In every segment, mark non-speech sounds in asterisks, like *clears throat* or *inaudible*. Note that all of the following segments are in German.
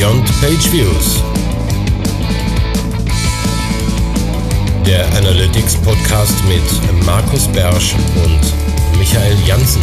Beyond Page Views. Der Analytics Podcast mit Markus Bersch und Michael Janssen.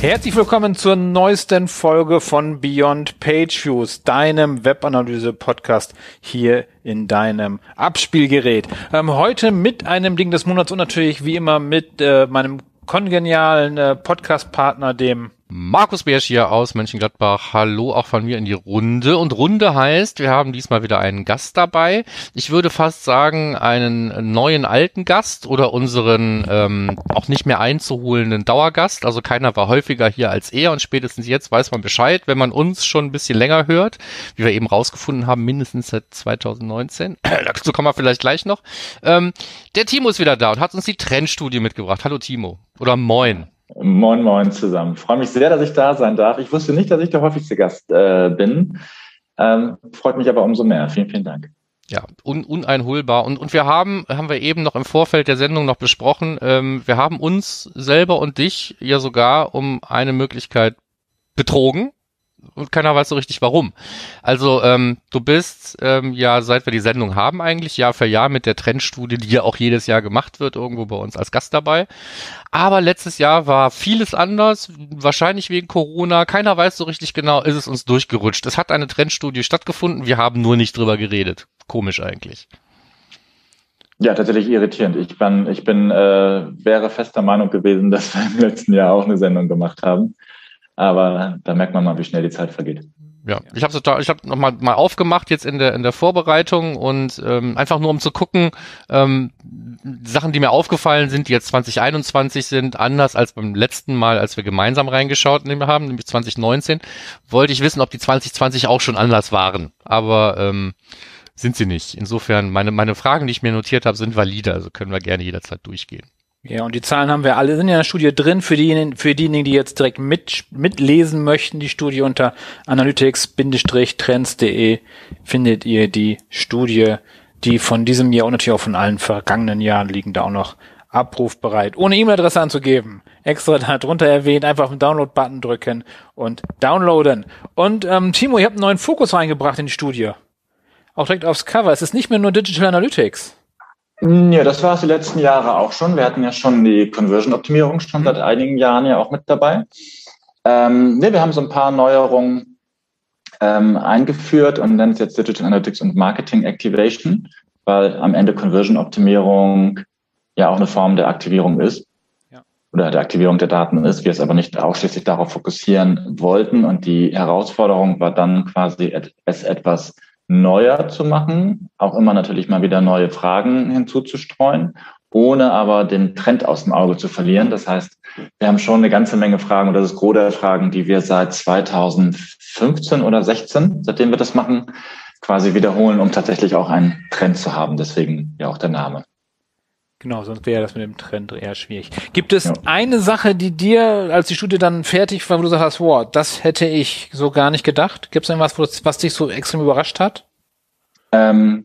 Herzlich willkommen zur neuesten Folge von Beyond Page Views, deinem Webanalyse-Podcast hier in deinem Abspielgerät. Ähm, heute mit einem Ding des Monats und natürlich wie immer mit äh, meinem kongenialen äh, Podcast-Partner, dem Markus Bersch hier aus Mönchengladbach. Hallo auch von mir in die Runde. Und Runde heißt, wir haben diesmal wieder einen Gast dabei. Ich würde fast sagen, einen neuen alten Gast oder unseren ähm, auch nicht mehr einzuholenden Dauergast. Also keiner war häufiger hier als er und spätestens jetzt weiß man Bescheid, wenn man uns schon ein bisschen länger hört, wie wir eben rausgefunden haben, mindestens seit 2019. *clears throat* Dazu kommen wir vielleicht gleich noch. Ähm, der Timo ist wieder da und hat uns die Trendstudie mitgebracht. Hallo Timo. Oder moin. Moin, moin zusammen. freue mich sehr, dass ich da sein darf. Ich wusste nicht, dass ich der häufigste Gast äh, bin. Ähm, freut mich aber umso mehr. Vielen, vielen Dank. Ja, un, uneinholbar. Und, und wir haben, haben wir eben noch im Vorfeld der Sendung noch besprochen, ähm, wir haben uns selber und dich ja sogar um eine Möglichkeit betrogen und keiner weiß so richtig warum. Also ähm, du bist ähm, ja, seit wir die Sendung haben eigentlich, Jahr für Jahr mit der Trendstudie, die ja auch jedes Jahr gemacht wird, irgendwo bei uns als Gast dabei. Aber letztes Jahr war vieles anders, wahrscheinlich wegen Corona. Keiner weiß so richtig genau, ist es uns durchgerutscht. Es hat eine Trendstudie stattgefunden, wir haben nur nicht drüber geredet. Komisch eigentlich. Ja, tatsächlich irritierend. Ich bin, ich bin, äh, wäre fester Meinung gewesen, *laughs* dass wir im letzten Jahr auch eine Sendung gemacht haben. Aber da merkt man mal, wie schnell die Zeit vergeht. Ja, ich habe total, ich habe noch mal, mal aufgemacht jetzt in der in der Vorbereitung und ähm, einfach nur um zu gucken, ähm, Sachen, die mir aufgefallen sind, die jetzt 2021 sind, anders als beim letzten Mal, als wir gemeinsam reingeschaut haben, nämlich 2019, wollte ich wissen, ob die 2020 auch schon anders waren. Aber ähm, sind sie nicht. Insofern meine meine Fragen, die ich mir notiert habe, sind valide, also können wir gerne jederzeit durchgehen. Ja, und die Zahlen haben wir alle, sind in der Studie drin. Für diejenigen, für diejenigen, die jetzt direkt mit, mitlesen möchten, die Studie unter analytics-trends.de findet ihr die Studie, die von diesem Jahr und natürlich auch von allen vergangenen Jahren liegen da auch noch abrufbereit. Ohne E-Mail-Adresse anzugeben. Extra da drunter erwähnt, einfach auf den Download-Button drücken und downloaden. Und ähm, Timo, ihr habt einen neuen Fokus reingebracht in die Studie. Auch direkt aufs Cover. Es ist nicht mehr nur Digital Analytics. Ja, das war es die letzten Jahre auch schon. Wir hatten ja schon die Conversion-Optimierung schon seit einigen Jahren ja auch mit dabei. Ähm, ne, wir haben so ein paar Neuerungen ähm, eingeführt und nennen es jetzt Digital Analytics und Marketing Activation, weil am Ende Conversion-Optimierung ja auch eine Form der Aktivierung ist ja. oder der Aktivierung der Daten ist, wir es aber nicht ausschließlich darauf fokussieren wollten. Und die Herausforderung war dann quasi es etwas neuer zu machen, auch immer natürlich mal wieder neue Fragen hinzuzustreuen, ohne aber den Trend aus dem Auge zu verlieren. Das heißt, wir haben schon eine ganze Menge Fragen und das ist der Fragen, die wir seit 2015 oder 16, seitdem wir das machen, quasi wiederholen, um tatsächlich auch einen Trend zu haben. Deswegen ja auch der Name. Genau, sonst wäre das mit dem Trend eher schwierig. Gibt es ja. eine Sache, die dir, als die Studie dann fertig war, wo du sagst, wow, das hätte ich so gar nicht gedacht? Gibt es irgendwas, was dich so extrem überrascht hat? Ähm,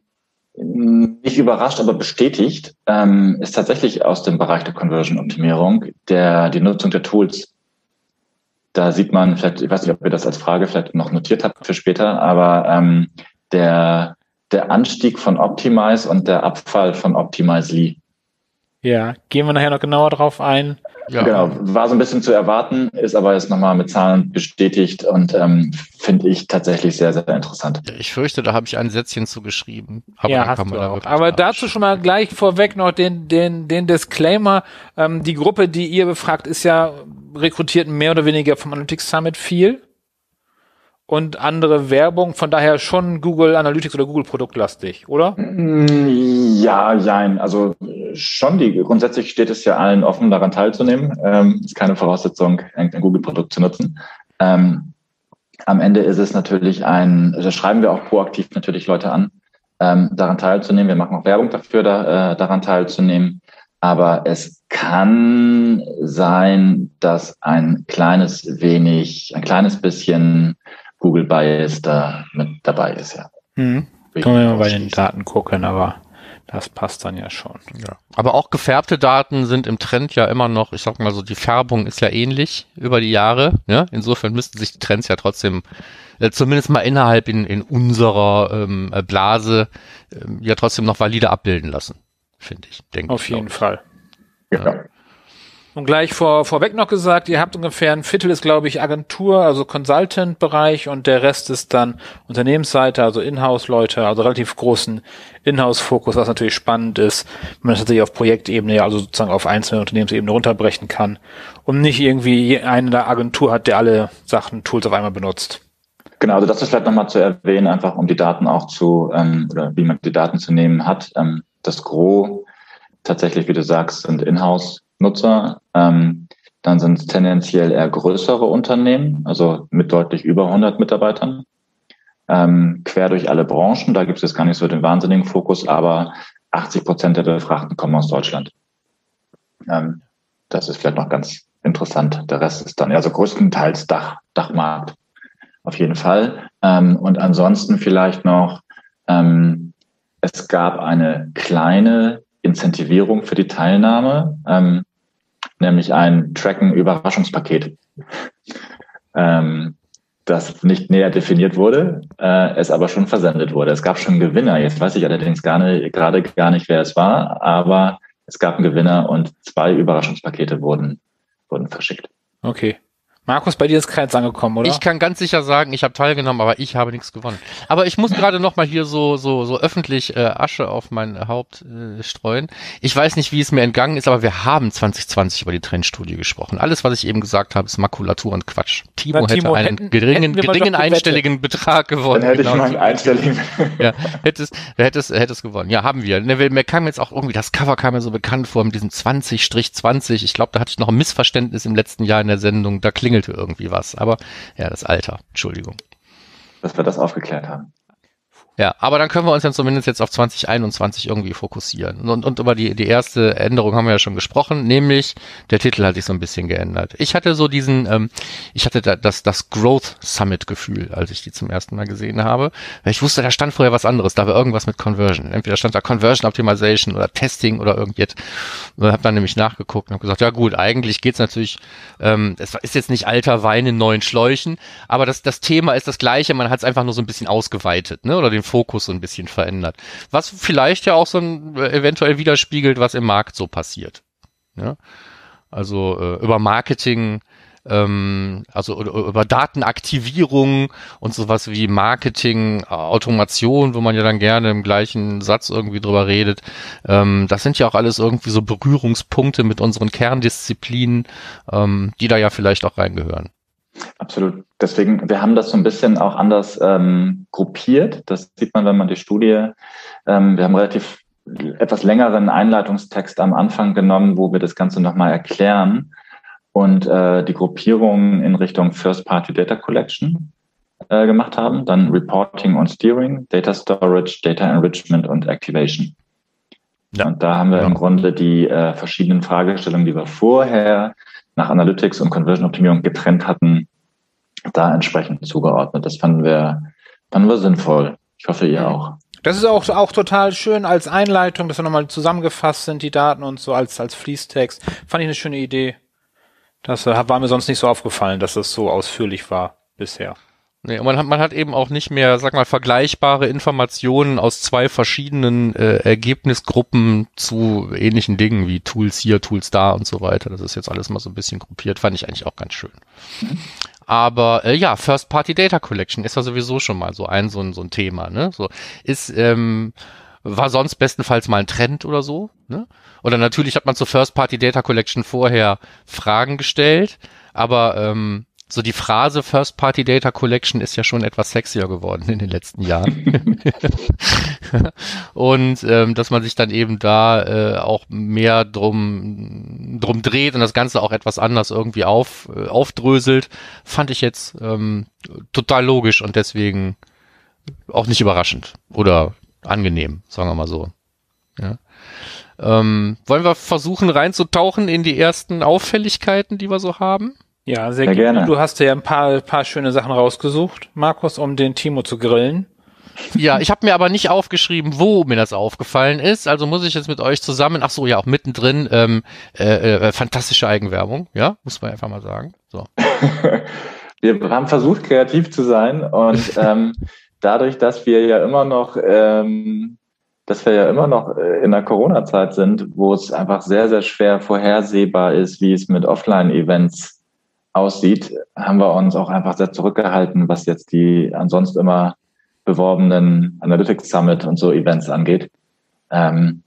nicht überrascht, aber bestätigt, ähm, ist tatsächlich aus dem Bereich der Conversion-Optimierung der, die Nutzung der Tools. Da sieht man, vielleicht, ich weiß nicht, ob ihr das als Frage vielleicht noch notiert habt für später, aber ähm, der, der Anstieg von Optimize und der Abfall von Optimizely. Ja, gehen wir nachher noch genauer drauf ein. Ja. Genau, war so ein bisschen zu erwarten, ist aber jetzt nochmal mit Zahlen bestätigt und ähm, finde ich tatsächlich sehr, sehr interessant. Ich fürchte, da habe ich ein Sätzchen zugeschrieben. Aber ja, hast du auch. Aber dazu schon mal gleich vorweg noch den, den, den Disclaimer. Ähm, die Gruppe, die ihr befragt, ist ja rekrutiert mehr oder weniger vom Analytics Summit viel und andere Werbung, von daher schon Google Analytics oder Google Produktlastig, oder? Ja, jein. Also schon die, grundsätzlich steht es ja allen offen, daran teilzunehmen. Ähm, ist keine Voraussetzung, ein Google Produkt zu nutzen. Ähm, am Ende ist es natürlich ein, da schreiben wir auch proaktiv natürlich Leute an, ähm, daran teilzunehmen. Wir machen auch Werbung dafür, da, äh, daran teilzunehmen. Aber es kann sein, dass ein kleines wenig, ein kleines bisschen Google Bias da mit dabei ist, ja. Hm. Können wir mal bei den Daten gucken, aber Das passt dann ja schon. Ja. Aber auch gefärbte Daten sind im Trend ja immer noch, ich sag mal so, die Färbung ist ja ähnlich über die Jahre. Ja? Insofern müssten sich die Trends ja trotzdem äh, zumindest mal innerhalb in, in unserer ähm, äh, Blase äh, ja trotzdem noch valide abbilden lassen, finde ich. Denke Auf ich, jeden Fall. Ja. Und gleich vor, vorweg noch gesagt, ihr habt ungefähr ein Viertel ist, glaube ich, Agentur, also Consultant-Bereich und der Rest ist dann Unternehmensseite, also Inhouse-Leute, also relativ großen Inhouse-Fokus, was natürlich spannend ist, wenn man das tatsächlich auf Projektebene, also sozusagen auf einzelne Unternehmensebene runterbrechen kann und nicht irgendwie eine Agentur hat, der alle Sachen, Tools auf einmal benutzt. Genau, also das ist vielleicht nochmal zu erwähnen, einfach um die Daten auch zu, ähm, oder wie man die Daten zu nehmen hat. Ähm, das Gros tatsächlich, wie du sagst, sind Inhouse-Nutzer. Ähm, dann sind es tendenziell eher größere Unternehmen, also mit deutlich über 100 Mitarbeitern. Ähm, quer durch alle Branchen, da gibt es jetzt gar nicht so den wahnsinnigen Fokus, aber 80 Prozent der Befragten kommen aus Deutschland. Ähm, das ist vielleicht noch ganz interessant. Der Rest ist dann also größtenteils Dach, Dachmarkt. Auf jeden Fall. Ähm, und ansonsten vielleicht noch, ähm, es gab eine kleine Incentivierung für die Teilnahme, ähm, nämlich ein Tracken-Überraschungspaket, ähm, das nicht näher definiert wurde, äh, es aber schon versendet wurde. Es gab schon Gewinner. Jetzt weiß ich allerdings gar nicht, gerade gar nicht, wer es war, aber es gab einen Gewinner und zwei Überraschungspakete wurden, wurden verschickt. Okay. Markus, bei dir ist keins angekommen, oder? Ich kann ganz sicher sagen, ich habe teilgenommen, aber ich habe nichts gewonnen. Aber ich muss gerade noch mal hier so so so öffentlich äh, Asche auf mein Haupt äh, streuen. Ich weiß nicht, wie es mir entgangen ist, aber wir haben 2020 über die Trendstudie gesprochen. Alles, was ich eben gesagt habe, ist Makulatur und Quatsch. Timo, Timo hätte einen hätten, geringen, hätten geringen einstelligen Betrag gewonnen. Dann hätte genau. ich mal einen einstelligen. *laughs* ja, hättest, hättest, hättest gewonnen. Ja, haben wir. Ne, mir kam jetzt auch irgendwie, das Cover kam mir so bekannt vor mit diesem 20-20. Ich glaube, da hatte ich noch ein Missverständnis im letzten Jahr in der Sendung. Da klingelt klingelte irgendwie was. Aber ja, das Alter. Entschuldigung. Dass wir das aufgeklärt haben. Ja, aber dann können wir uns dann zumindest jetzt auf 2021 irgendwie fokussieren. Und, und über die, die erste Änderung haben wir ja schon gesprochen, nämlich der Titel hat sich so ein bisschen geändert. Ich hatte so diesen, ähm, ich hatte da, das, das Growth Summit Gefühl, als ich die zum ersten Mal gesehen habe. Ich wusste, da stand vorher was anderes, da war irgendwas mit Conversion. Entweder stand da Conversion Optimization oder Testing oder irgendetwas. Und habe dann nämlich nachgeguckt und habe gesagt, ja gut, eigentlich geht's natürlich, ähm, es ist jetzt nicht alter Wein in neuen Schläuchen, aber das, das Thema ist das gleiche, man hat es einfach nur so ein bisschen ausgeweitet, ne? Oder den Fokus so ein bisschen verändert. Was vielleicht ja auch so ein, äh, eventuell widerspiegelt, was im Markt so passiert. Ja? Also äh, über Marketing, ähm, also über Datenaktivierung und sowas wie Marketing, Automation, wo man ja dann gerne im gleichen Satz irgendwie drüber redet. Ähm, das sind ja auch alles irgendwie so Berührungspunkte mit unseren Kerndisziplinen, ähm, die da ja vielleicht auch reingehören. Absolut. Deswegen, wir haben das so ein bisschen auch anders ähm, gruppiert. Das sieht man, wenn man die Studie, ähm, wir haben relativ etwas längeren Einleitungstext am Anfang genommen, wo wir das Ganze nochmal erklären und äh, die Gruppierung in Richtung First-Party Data Collection äh, gemacht haben, dann Reporting und Steering, Data Storage, Data Enrichment und Activation. Ja. Und da haben wir ja. im Grunde die äh, verschiedenen Fragestellungen, die wir vorher nach Analytics und Conversion Optimierung getrennt hatten, da entsprechend zugeordnet. Das fanden wir, fanden wir sinnvoll. Ich hoffe, ihr auch. Das ist auch, auch total schön als Einleitung, dass wir nochmal zusammengefasst sind, die Daten und so als, als Fließtext. Fand ich eine schöne Idee. Das äh, war mir sonst nicht so aufgefallen, dass das so ausführlich war bisher. Nee, man hat, man hat eben auch nicht mehr, sag mal, vergleichbare Informationen aus zwei verschiedenen äh, Ergebnisgruppen zu ähnlichen Dingen wie Tools hier, Tools da und so weiter. Das ist jetzt alles mal so ein bisschen gruppiert, fand ich eigentlich auch ganz schön. Aber äh, ja, First Party Data Collection ist ja sowieso schon mal so ein so ein, so ein Thema, ne? So ist ähm, war sonst bestenfalls mal ein Trend oder so, ne? Oder natürlich hat man zur First Party Data Collection vorher Fragen gestellt, aber ähm, so die Phrase First Party Data Collection ist ja schon etwas sexier geworden in den letzten Jahren. *laughs* und ähm, dass man sich dann eben da äh, auch mehr drum, drum dreht und das Ganze auch etwas anders irgendwie auf, äh, aufdröselt, fand ich jetzt ähm, total logisch und deswegen auch nicht überraschend oder angenehm, sagen wir mal so. Ja. Ähm, wollen wir versuchen reinzutauchen in die ersten Auffälligkeiten, die wir so haben? Ja, sehr, sehr gerne. Du hast ja ein paar, paar schöne Sachen rausgesucht, Markus, um den Timo zu grillen. Ja, ich habe mir aber nicht aufgeschrieben, wo mir das aufgefallen ist. Also muss ich jetzt mit euch zusammen, ach so, ja, auch mittendrin, ähm, äh, äh, fantastische Eigenwerbung, ja, muss man einfach mal sagen. So. *laughs* wir haben versucht, kreativ zu sein und *laughs* ähm, dadurch, dass wir ja immer noch, ähm, dass wir ja immer noch äh, in der Corona-Zeit sind, wo es einfach sehr, sehr schwer vorhersehbar ist, wie es mit Offline-Events aussieht, haben wir uns auch einfach sehr zurückgehalten, was jetzt die ansonsten immer beworbenen Analytics Summit und so Events angeht. Ähm,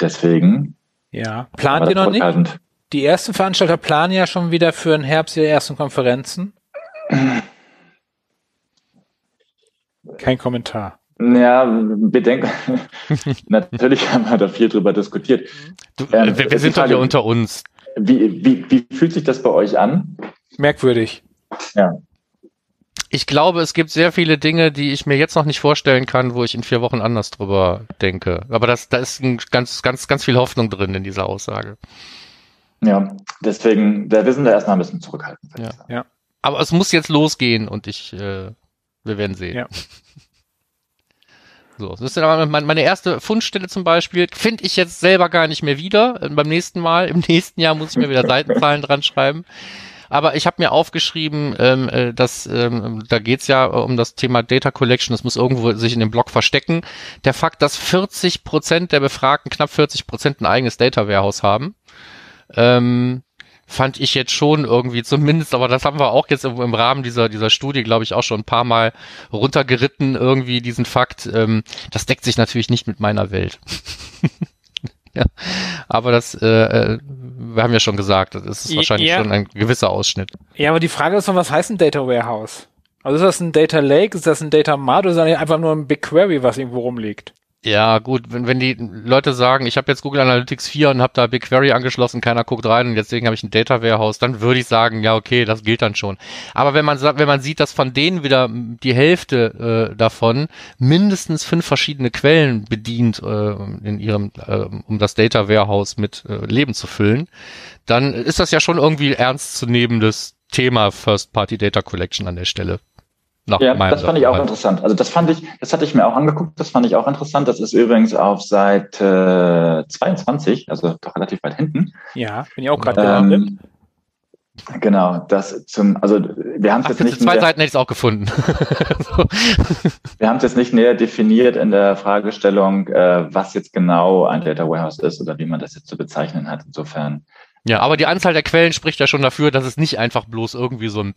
deswegen. Ja, plant ihr noch nicht? Die ersten Veranstalter planen ja schon wieder für den Herbst ihre ersten Konferenzen. Kein Kommentar. Ja, bedenk, *laughs* natürlich haben wir da viel drüber diskutiert. Du, ähm, wir, wir sind doch hier unter uns. Wie, wie, wie fühlt sich das bei euch an? Merkwürdig. Ja. Ich glaube, es gibt sehr viele Dinge, die ich mir jetzt noch nicht vorstellen kann, wo ich in vier Wochen anders drüber denke. Aber das, da ist ein ganz, ganz, ganz viel Hoffnung drin in dieser Aussage. Ja, deswegen, wir sind da erstmal ein bisschen zurückhaltend. Ja. ja. Aber es muss jetzt losgehen und ich, äh, wir werden sehen. Ja. *laughs* So, das ist dann meine erste Fundstelle zum Beispiel, finde ich jetzt selber gar nicht mehr wieder. Beim nächsten Mal, im *laughs* nächsten Jahr muss ich mir wieder Seitenzahlen dran schreiben. Aber ich habe mir aufgeschrieben, ähm, äh, dass ähm, da geht's ja um das Thema Data Collection, das muss irgendwo sich in dem Blog verstecken. Der Fakt, dass 40 Prozent der Befragten, knapp 40 Prozent ein eigenes Data Warehouse haben, ähm, fand ich jetzt schon irgendwie zumindest, aber das haben wir auch jetzt im, Rahmen dieser, dieser Studie, glaube ich, auch schon ein paar Mal runtergeritten, irgendwie diesen Fakt. Ähm, das deckt sich natürlich nicht mit meiner Welt. *laughs* ja, aber das, äh, äh, wir haben ja schon gesagt, das ist wahrscheinlich ja. schon ein gewisser Ausschnitt. Ja, aber die Frage ist doch, was heißt ein Data Warehouse? Also ist das ein Data Lake, ist das ein Data Mart oder ist das einfach nur ein BigQuery, was irgendwo rumliegt? Ja, gut, wenn, wenn die Leute sagen, ich habe jetzt Google Analytics 4 und habe da BigQuery angeschlossen, keiner guckt rein und deswegen habe ich ein Data Warehouse, dann würde ich sagen, ja, okay, das gilt dann schon. Aber wenn man sagt, wenn man sieht, dass von denen wieder die Hälfte äh, davon mindestens fünf verschiedene Quellen bedient äh, in ihrem, äh, um das Data Warehouse mit äh, Leben zu füllen, dann ist das ja schon irgendwie ernstzunehmendes Thema First Party Data Collection an der Stelle ja, das fand ich auch interessant. Also das fand ich, das hatte ich mir auch angeguckt, das fand ich auch interessant. Das ist übrigens auf Seite 22, also doch relativ weit hinten. Ja, bin ich auch gerade ähm, Genau, das zum, also wir haben es jetzt nicht. Zwei näher, Seiten hätte ich es auch gefunden. so. *laughs* Wir haben es jetzt nicht näher definiert in der Fragestellung, äh, was jetzt genau ein Data Warehouse ist oder wie man das jetzt zu bezeichnen hat. Insofern. Ja, aber die Anzahl der Quellen spricht ja schon dafür, dass es nicht einfach bloß irgendwie so ein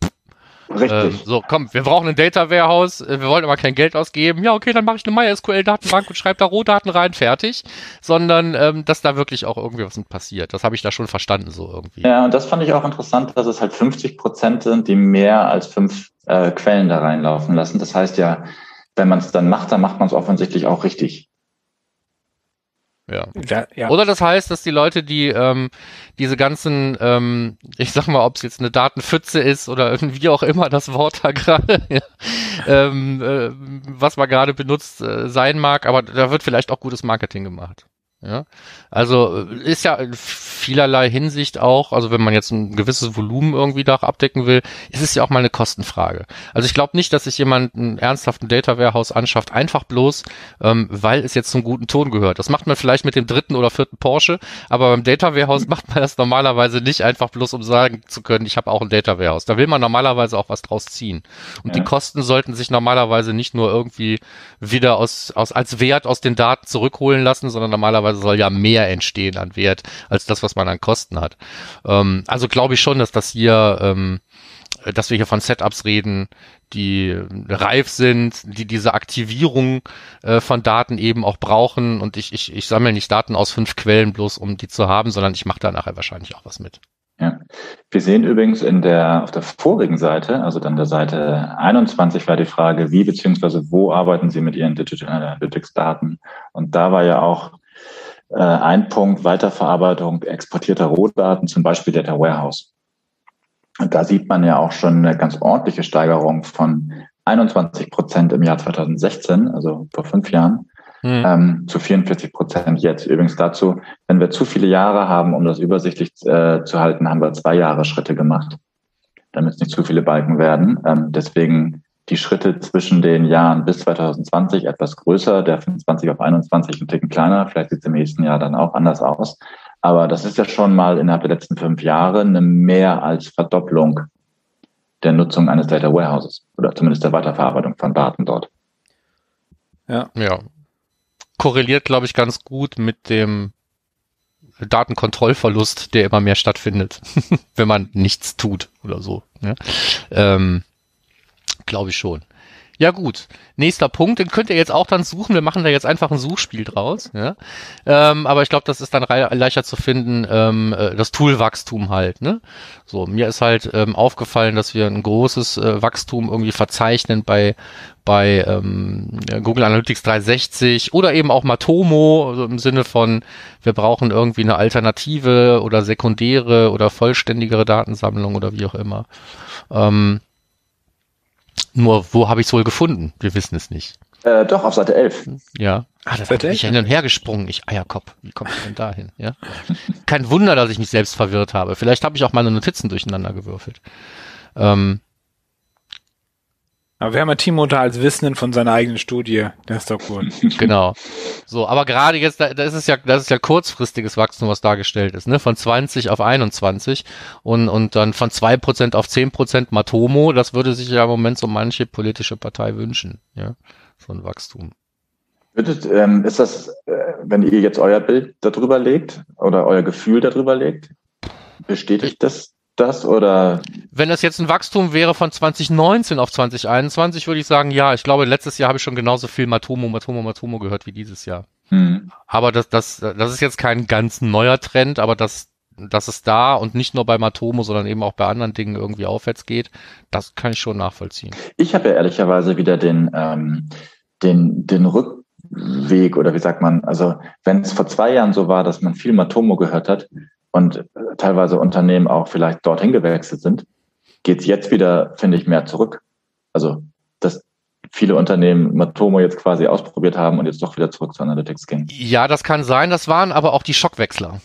Richtig. Ähm, so, komm, wir brauchen ein Data Warehouse, äh, wir wollen aber kein Geld ausgeben. Ja, okay, dann mache ich eine MySQL-Datenbank und schreibe da Rohdaten rein, fertig. Sondern, ähm, dass da wirklich auch irgendwie was passiert. Das habe ich da schon verstanden, so irgendwie. Ja, und das fand ich auch interessant, dass es halt 50 Prozent sind, die mehr als fünf äh, Quellen da reinlaufen lassen. Das heißt ja, wenn man es dann macht, dann macht man es offensichtlich auch richtig. Ja. ja. ja. Oder das heißt, dass die Leute, die ähm, diese ganzen, ähm, ich sag mal, ob es jetzt eine Datenpfütze ist oder wie auch immer das Wort da gerade, *laughs* ja, ähm, äh, was man gerade benutzt äh, sein mag, aber da wird vielleicht auch gutes Marketing gemacht. Ja, also äh, ist ja vielerlei Hinsicht auch, also wenn man jetzt ein gewisses Volumen irgendwie da abdecken will, ist es ja auch mal eine Kostenfrage. Also ich glaube nicht, dass sich jemand einen ernsthaften Data Warehouse anschafft, einfach bloß, ähm, weil es jetzt zum guten Ton gehört. Das macht man vielleicht mit dem dritten oder vierten Porsche, aber beim Data Warehouse *laughs* macht man das normalerweise nicht einfach bloß, um sagen zu können, ich habe auch ein Data Warehouse. Da will man normalerweise auch was draus ziehen. Und ja. die Kosten sollten sich normalerweise nicht nur irgendwie wieder aus, aus als Wert aus den Daten zurückholen lassen, sondern normalerweise soll ja mehr entstehen an Wert als das, was man an Kosten hat. Ähm, also glaube ich schon, dass das hier, ähm, dass wir hier von Setups reden, die reif sind, die diese Aktivierung äh, von Daten eben auch brauchen. Und ich, ich, ich sammle nicht Daten aus fünf Quellen bloß, um die zu haben, sondern ich mache da nachher wahrscheinlich auch was mit. Ja. Wir sehen übrigens in der, auf der vorigen Seite, also dann der Seite 21 war die Frage, wie beziehungsweise wo arbeiten Sie mit Ihren Digital Analytics Daten? Und da war ja auch äh, ein Punkt Weiterverarbeitung exportierter Rohdaten, zum Beispiel Data Warehouse. Und da sieht man ja auch schon eine ganz ordentliche Steigerung von 21 Prozent im Jahr 2016, also vor fünf Jahren, mhm. ähm, zu 44 Prozent jetzt. Übrigens dazu, wenn wir zu viele Jahre haben, um das übersichtlich äh, zu halten, haben wir zwei Jahre Schritte gemacht, damit es nicht zu viele Balken werden. Ähm, deswegen die Schritte zwischen den Jahren bis 2020 etwas größer, der von 20 auf 21 ein Ticken kleiner. Vielleicht sieht es im nächsten Jahr dann auch anders aus. Aber das ist ja schon mal innerhalb der letzten fünf Jahre eine mehr als Verdopplung der Nutzung eines Data Warehouses oder zumindest der Weiterverarbeitung von Daten dort. Ja. Ja. Korreliert, glaube ich, ganz gut mit dem Datenkontrollverlust, der immer mehr stattfindet, *laughs* wenn man nichts tut oder so. Ja? Ähm, glaube ich schon. Ja gut, nächster Punkt, den könnt ihr jetzt auch dann suchen. Wir machen da jetzt einfach ein Suchspiel draus. Ja? Ähm, aber ich glaube, das ist dann leichter zu finden, ähm, äh, das Toolwachstum halt. Ne? So, mir ist halt ähm, aufgefallen, dass wir ein großes äh, Wachstum irgendwie verzeichnen bei bei ähm, Google Analytics 360 oder eben auch Matomo, also im Sinne von, wir brauchen irgendwie eine Alternative oder sekundäre oder vollständigere Datensammlung oder wie auch immer. Ähm, nur, wo habe ich es wohl gefunden? Wir wissen es nicht. Äh, doch, auf Seite 11. Ja. Ah, das hat mich hin und her gesprungen. Ich, Eierkopf, wie komme ich denn da hin? Ja? *laughs* Kein Wunder, dass ich mich selbst verwirrt habe. Vielleicht habe ich auch meine Notizen durcheinander gewürfelt. Ähm, aber wir haben ja Timo da als Wissenden von seiner eigenen Studie. Das ist doch cool. *laughs* genau. So, aber gerade jetzt, da, das ist ja, das ist ja kurzfristiges Wachstum, was dargestellt ist, ne? Von 20 auf 21 und, und dann von 2% auf 10% Matomo. Das würde sich ja im Moment so manche politische Partei wünschen, ja? So ein Wachstum. Würdet, ähm, ist das, äh, wenn ihr jetzt euer Bild darüber legt oder euer Gefühl darüber legt, bestätigt das das oder? Wenn das jetzt ein Wachstum wäre von 2019 auf 2021, würde ich sagen, ja, ich glaube, letztes Jahr habe ich schon genauso viel Matomo, Matomo, Matomo gehört wie dieses Jahr. Hm. Aber das, das, das ist jetzt kein ganz neuer Trend, aber das, dass es da und nicht nur bei Matomo, sondern eben auch bei anderen Dingen irgendwie aufwärts geht, das kann ich schon nachvollziehen. Ich habe ja ehrlicherweise wieder den, ähm, den, den Rückweg oder wie sagt man, also wenn es vor zwei Jahren so war, dass man viel Matomo gehört hat, und äh, teilweise Unternehmen auch vielleicht dorthin gewechselt sind, geht es jetzt wieder, finde ich, mehr zurück. Also, dass viele Unternehmen Matomo jetzt quasi ausprobiert haben und jetzt doch wieder zurück zu Analytics gehen. Ja, das kann sein. Das waren aber auch die Schockwechsler.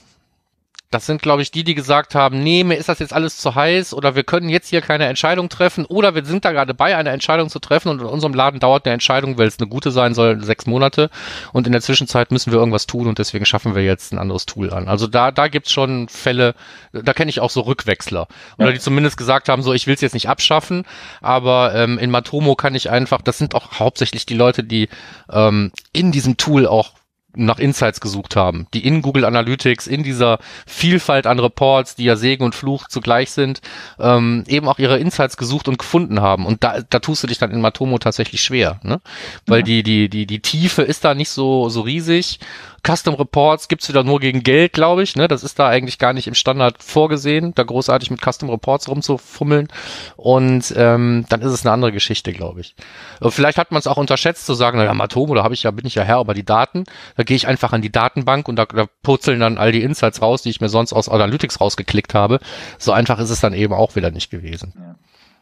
Das sind, glaube ich, die, die gesagt haben, nee, mir ist das jetzt alles zu heiß oder wir können jetzt hier keine Entscheidung treffen oder wir sind da gerade bei, eine Entscheidung zu treffen und in unserem Laden dauert eine Entscheidung, weil es eine gute sein soll, sechs Monate und in der Zwischenzeit müssen wir irgendwas tun und deswegen schaffen wir jetzt ein anderes Tool an. Also da, da gibt's schon Fälle, da kenne ich auch so Rückwechsler oder ja. die zumindest gesagt haben, so ich will es jetzt nicht abschaffen, aber ähm, in Matomo kann ich einfach, das sind auch hauptsächlich die Leute, die ähm, in diesem Tool auch nach Insights gesucht haben, die in Google Analytics, in dieser Vielfalt an Reports, die ja Segen und Fluch zugleich sind, ähm, eben auch ihre Insights gesucht und gefunden haben. Und da, da tust du dich dann in Matomo tatsächlich schwer, ne? Weil ja. die, die, die, die Tiefe ist da nicht so, so riesig Custom Reports gibt's wieder nur gegen Geld, glaube ich. Ne? Das ist da eigentlich gar nicht im Standard vorgesehen, da großartig mit Custom Reports rumzufummeln. Und ähm, dann ist es eine andere Geschichte, glaube ich. Vielleicht hat man es auch unterschätzt zu sagen, naja, Matomo, da habe ich ja, bin ich ja Herr über die Daten. Da gehe ich einfach an die Datenbank und da, da purzeln dann all die Insights raus, die ich mir sonst aus Analytics rausgeklickt habe. So einfach ist es dann eben auch wieder nicht gewesen.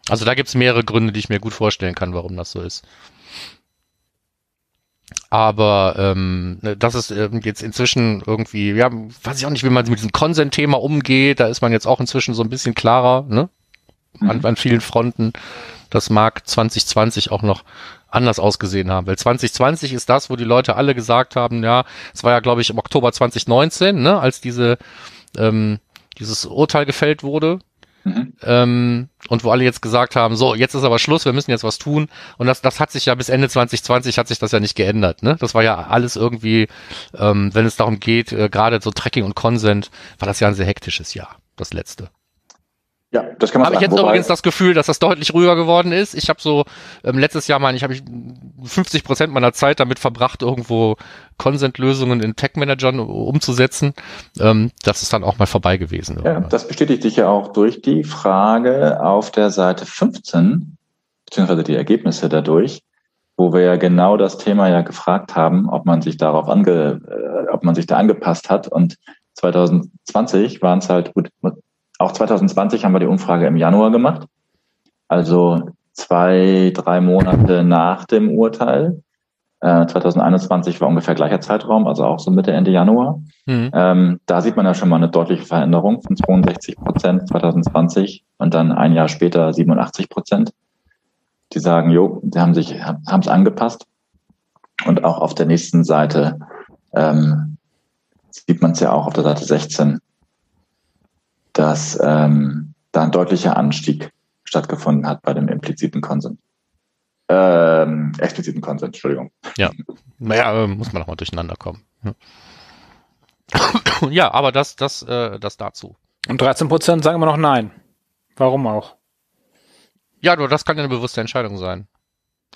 Also da gibt's mehrere Gründe, die ich mir gut vorstellen kann, warum das so ist. Aber ähm, das ist ähm, jetzt inzwischen irgendwie, ja, weiß ich auch nicht, wie man mit diesem Consent-Thema umgeht. Da ist man jetzt auch inzwischen so ein bisschen klarer, ne? An, mhm. an vielen Fronten. Das mag 2020 auch noch anders ausgesehen haben. Weil 2020 ist das, wo die Leute alle gesagt haben, ja, es war ja, glaube ich, im Oktober 2019, ne, als diese ähm, dieses Urteil gefällt wurde Mhm. Ähm, und wo alle jetzt gesagt haben, so, jetzt ist aber Schluss, wir müssen jetzt was tun. Und das, das hat sich ja bis Ende 2020 hat sich das ja nicht geändert. Ne? Das war ja alles irgendwie, ähm, wenn es darum geht, äh, gerade so Tracking und Consent, war das ja ein sehr hektisches Jahr, das letzte. Ja, das kann man Habe ich jetzt Wobei, übrigens das Gefühl, dass das deutlich ruhiger geworden ist. Ich habe so ähm, letztes Jahr meine ich habe ich 50 Prozent meiner Zeit damit verbracht, irgendwo Consent-Lösungen in Tech-Managern umzusetzen. Ähm, das ist dann auch mal vorbei gewesen. Ja, das bestätigt sich ja auch durch die Frage auf der Seite 15 beziehungsweise die Ergebnisse dadurch, wo wir ja genau das Thema ja gefragt haben, ob man sich darauf ange, äh, ob man sich da angepasst hat und 2020 waren es halt gut auch 2020 haben wir die Umfrage im Januar gemacht, also zwei, drei Monate nach dem Urteil. Äh, 2021 war ungefähr gleicher Zeitraum, also auch so Mitte, Ende Januar. Mhm. Ähm, da sieht man ja schon mal eine deutliche Veränderung von 62 Prozent 2020 und dann ein Jahr später 87 Prozent. die sagen, jo, die haben sich, haben es angepasst. Und auch auf der nächsten Seite ähm, sieht man es ja auch auf der Seite 16, dass ähm, da ein deutlicher Anstieg stattgefunden hat bei dem impliziten Konsens. Ähm, expliziten Konsens, Entschuldigung. Ja, naja, äh, muss man nochmal durcheinander kommen. Ja, aber das, das, äh, das dazu. Und 13 Prozent sagen immer noch nein. Warum auch? Ja, nur das kann ja eine bewusste Entscheidung sein.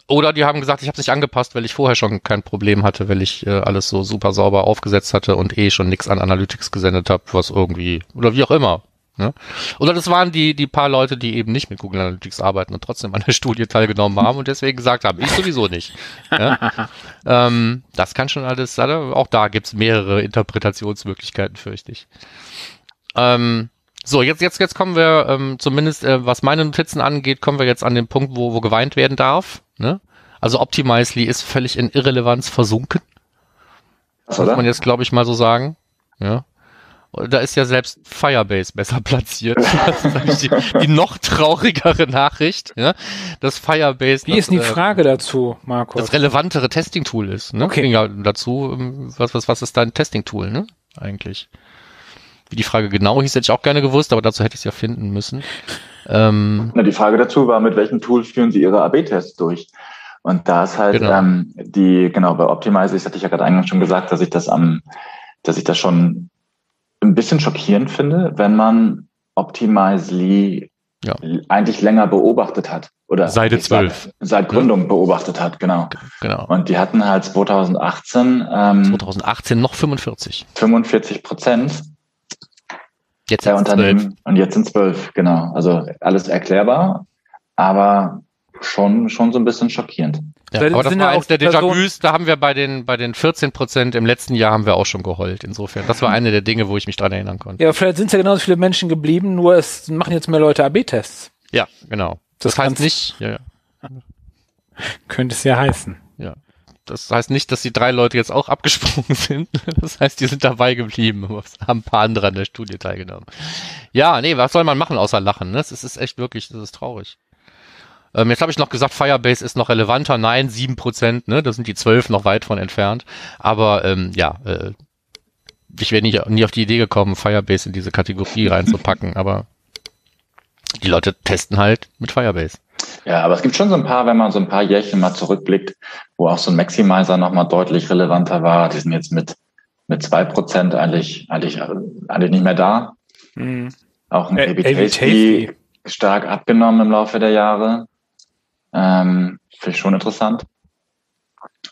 Oder die haben gesagt, ich habe nicht angepasst, weil ich vorher schon kein Problem hatte, weil ich äh, alles so super sauber aufgesetzt hatte und eh schon nichts an Analytics gesendet habe, was irgendwie, oder wie auch immer. Ne? Oder das waren die, die paar Leute, die eben nicht mit Google Analytics arbeiten und trotzdem an der *laughs* Studie teilgenommen haben und deswegen gesagt haben, ich sowieso nicht. Ja? *laughs* ähm, das kann schon alles, auch da gibt's mehrere Interpretationsmöglichkeiten, fürchte ich. Ähm, so, jetzt, jetzt, jetzt kommen wir, ähm, zumindest äh, was meine Notizen angeht, kommen wir jetzt an den Punkt, wo, wo geweint werden darf. Ne? Also Optimizely ist völlig in Irrelevanz versunken. Das muss man jetzt, glaube ich, mal so sagen. Ja. Da ist ja selbst Firebase besser platziert. *laughs* Das ist eigentlich die, die noch traurigere Nachricht, ja, dass Firebase. Wie ist denn die äh, Frage dazu, Markus? Das relevantere Testing-Tool ist. Ne? Okay. Ja, dazu, ähm, was, was, was ist dein Testing-Tool, ne? Eigentlich. Wie die Frage genau hieß, hätte ich auch gerne gewusst, aber dazu hätte ich es ja finden müssen. Ähm, Na, die Frage dazu war, mit welchem Tool führen Sie Ihre AB-Tests durch? Und da ist halt genau. ähm, die, genau, bei Optimize, das hatte ich ja gerade eingangs schon gesagt, dass ich das am, dass ich das schon ein bisschen schockierend finde, wenn man Optimizely ja. eigentlich länger beobachtet hat. Oder Seite 12. Seit, seit Gründung ja. beobachtet hat, genau. genau. Und die hatten halt 2018 ähm, 2018 noch 45. 45 Prozent Jetzt der Unternehmen. 12. Und jetzt sind zwölf, genau. Also alles erklärbar, aber schon, schon so ein bisschen schockierend. Ja, aber das war eins der Déjà-vus, da haben wir bei den, bei den 14 Prozent im letzten Jahr haben wir auch schon geheult. Insofern, das war eine der Dinge, wo ich mich dran erinnern konnte. Ja, vielleicht sind es ja genauso viele Menschen geblieben, nur es machen jetzt mehr Leute AB-Tests. Ja, genau. Das, das heißt nicht, ja, ja. Könnte es ja heißen. Ja. Das heißt nicht, dass die drei Leute jetzt auch abgesprungen *laughs* sind. Das heißt, die sind dabei geblieben, haben ein paar andere an der Studie teilgenommen. Ja, nee, was soll man machen außer lachen? Ne? Das ist echt wirklich, das ist traurig. Ähm, jetzt habe ich noch gesagt, Firebase ist noch relevanter. Nein, sieben Prozent, ne? Da sind die zwölf noch weit von entfernt. Aber ähm, ja, äh, ich wäre nie, nie auf die Idee gekommen, Firebase in diese Kategorie reinzupacken, aber die Leute testen halt mit Firebase. Ja, aber es gibt schon so ein paar, wenn man so ein paar Jährchen mal zurückblickt, wo auch so ein Maximizer nochmal deutlich relevanter war. Die sind jetzt mit, mit zwei Prozent eigentlich, eigentlich, eigentlich nicht mehr da. Mhm. Auch ein A-B stark abgenommen im Laufe der Jahre. Ähm, Finde ich schon interessant.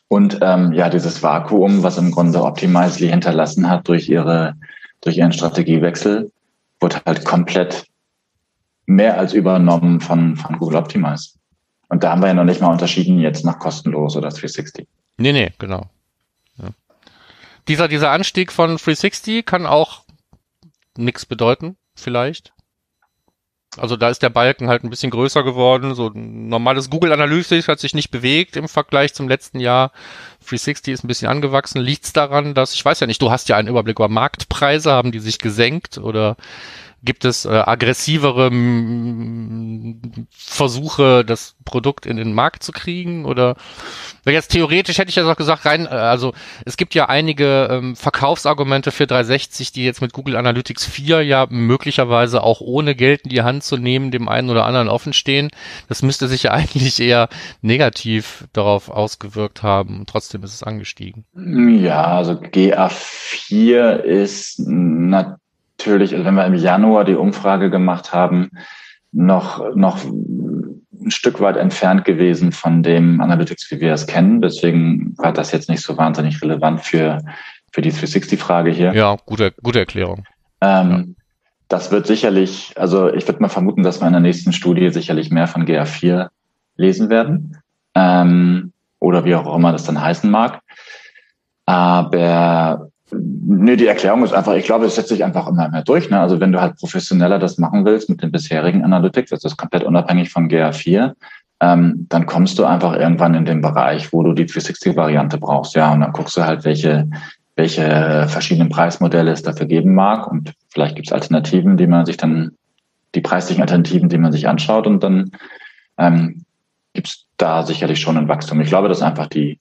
Und ähm, ja, dieses Vakuum, was im Grunde Optimizely hinterlassen hat durch ihre durch ihren Strategiewechsel, wurde halt komplett mehr als übernommen von, von Google Optimize. Und da haben wir ja noch nicht mal unterschieden jetzt nach kostenlos oder 360. Nee, nee, genau. Ja. Dieser, dieser Anstieg von 360 kann auch nichts bedeuten, vielleicht. Also da ist der Balken halt ein bisschen größer geworden. So normales Google Analytics hat sich nicht bewegt im Vergleich zum letzten Jahr. 360 ist ein bisschen angewachsen. Liegt's daran, dass, ich weiß ja nicht, du hast ja einen Überblick über Marktpreise, haben die sich gesenkt oder Gibt es äh, aggressivere Versuche, das Produkt in den Markt zu kriegen? Oder jetzt theoretisch hätte ich ja auch gesagt, rein, äh, also es gibt ja einige ähm, Verkaufsargumente für 360, die jetzt mit Google Analytics 4 ja möglicherweise auch ohne Geld in die Hand zu nehmen, dem einen oder anderen offen stehen. Das müsste sich ja *laughs* eigentlich eher negativ darauf ausgewirkt haben. Trotzdem ist es angestiegen. Ja, also GA4 ist natürlich natürlich, also wenn wir im Januar die Umfrage gemacht haben, noch, noch ein Stück weit entfernt gewesen von dem Analytics, wie wir es kennen. Deswegen war das jetzt nicht so wahnsinnig relevant für, für die 360-Frage hier. Ja, gute, gute Erklärung. Ähm, ja. Das wird sicherlich, also ich würde mal vermuten, dass wir in der nächsten Studie sicherlich mehr von GA4 lesen werden. Ähm, oder wie auch immer das dann heißen mag. Aber Nee, die Erklärung ist einfach, ich glaube, es setzt sich einfach immer mehr durch. Ne? Also wenn du halt professioneller das machen willst mit den bisherigen Analytics, das ist komplett unabhängig von GA4, ähm, dann kommst du einfach irgendwann in den Bereich, wo du die 360-Variante brauchst. Ja, und dann guckst du halt, welche, welche verschiedenen Preismodelle es dafür geben mag. Und vielleicht gibt es Alternativen, die man sich dann, die preislichen Alternativen, die man sich anschaut und dann ähm, gibt da sicherlich schon ein Wachstum. Ich glaube, dass einfach die,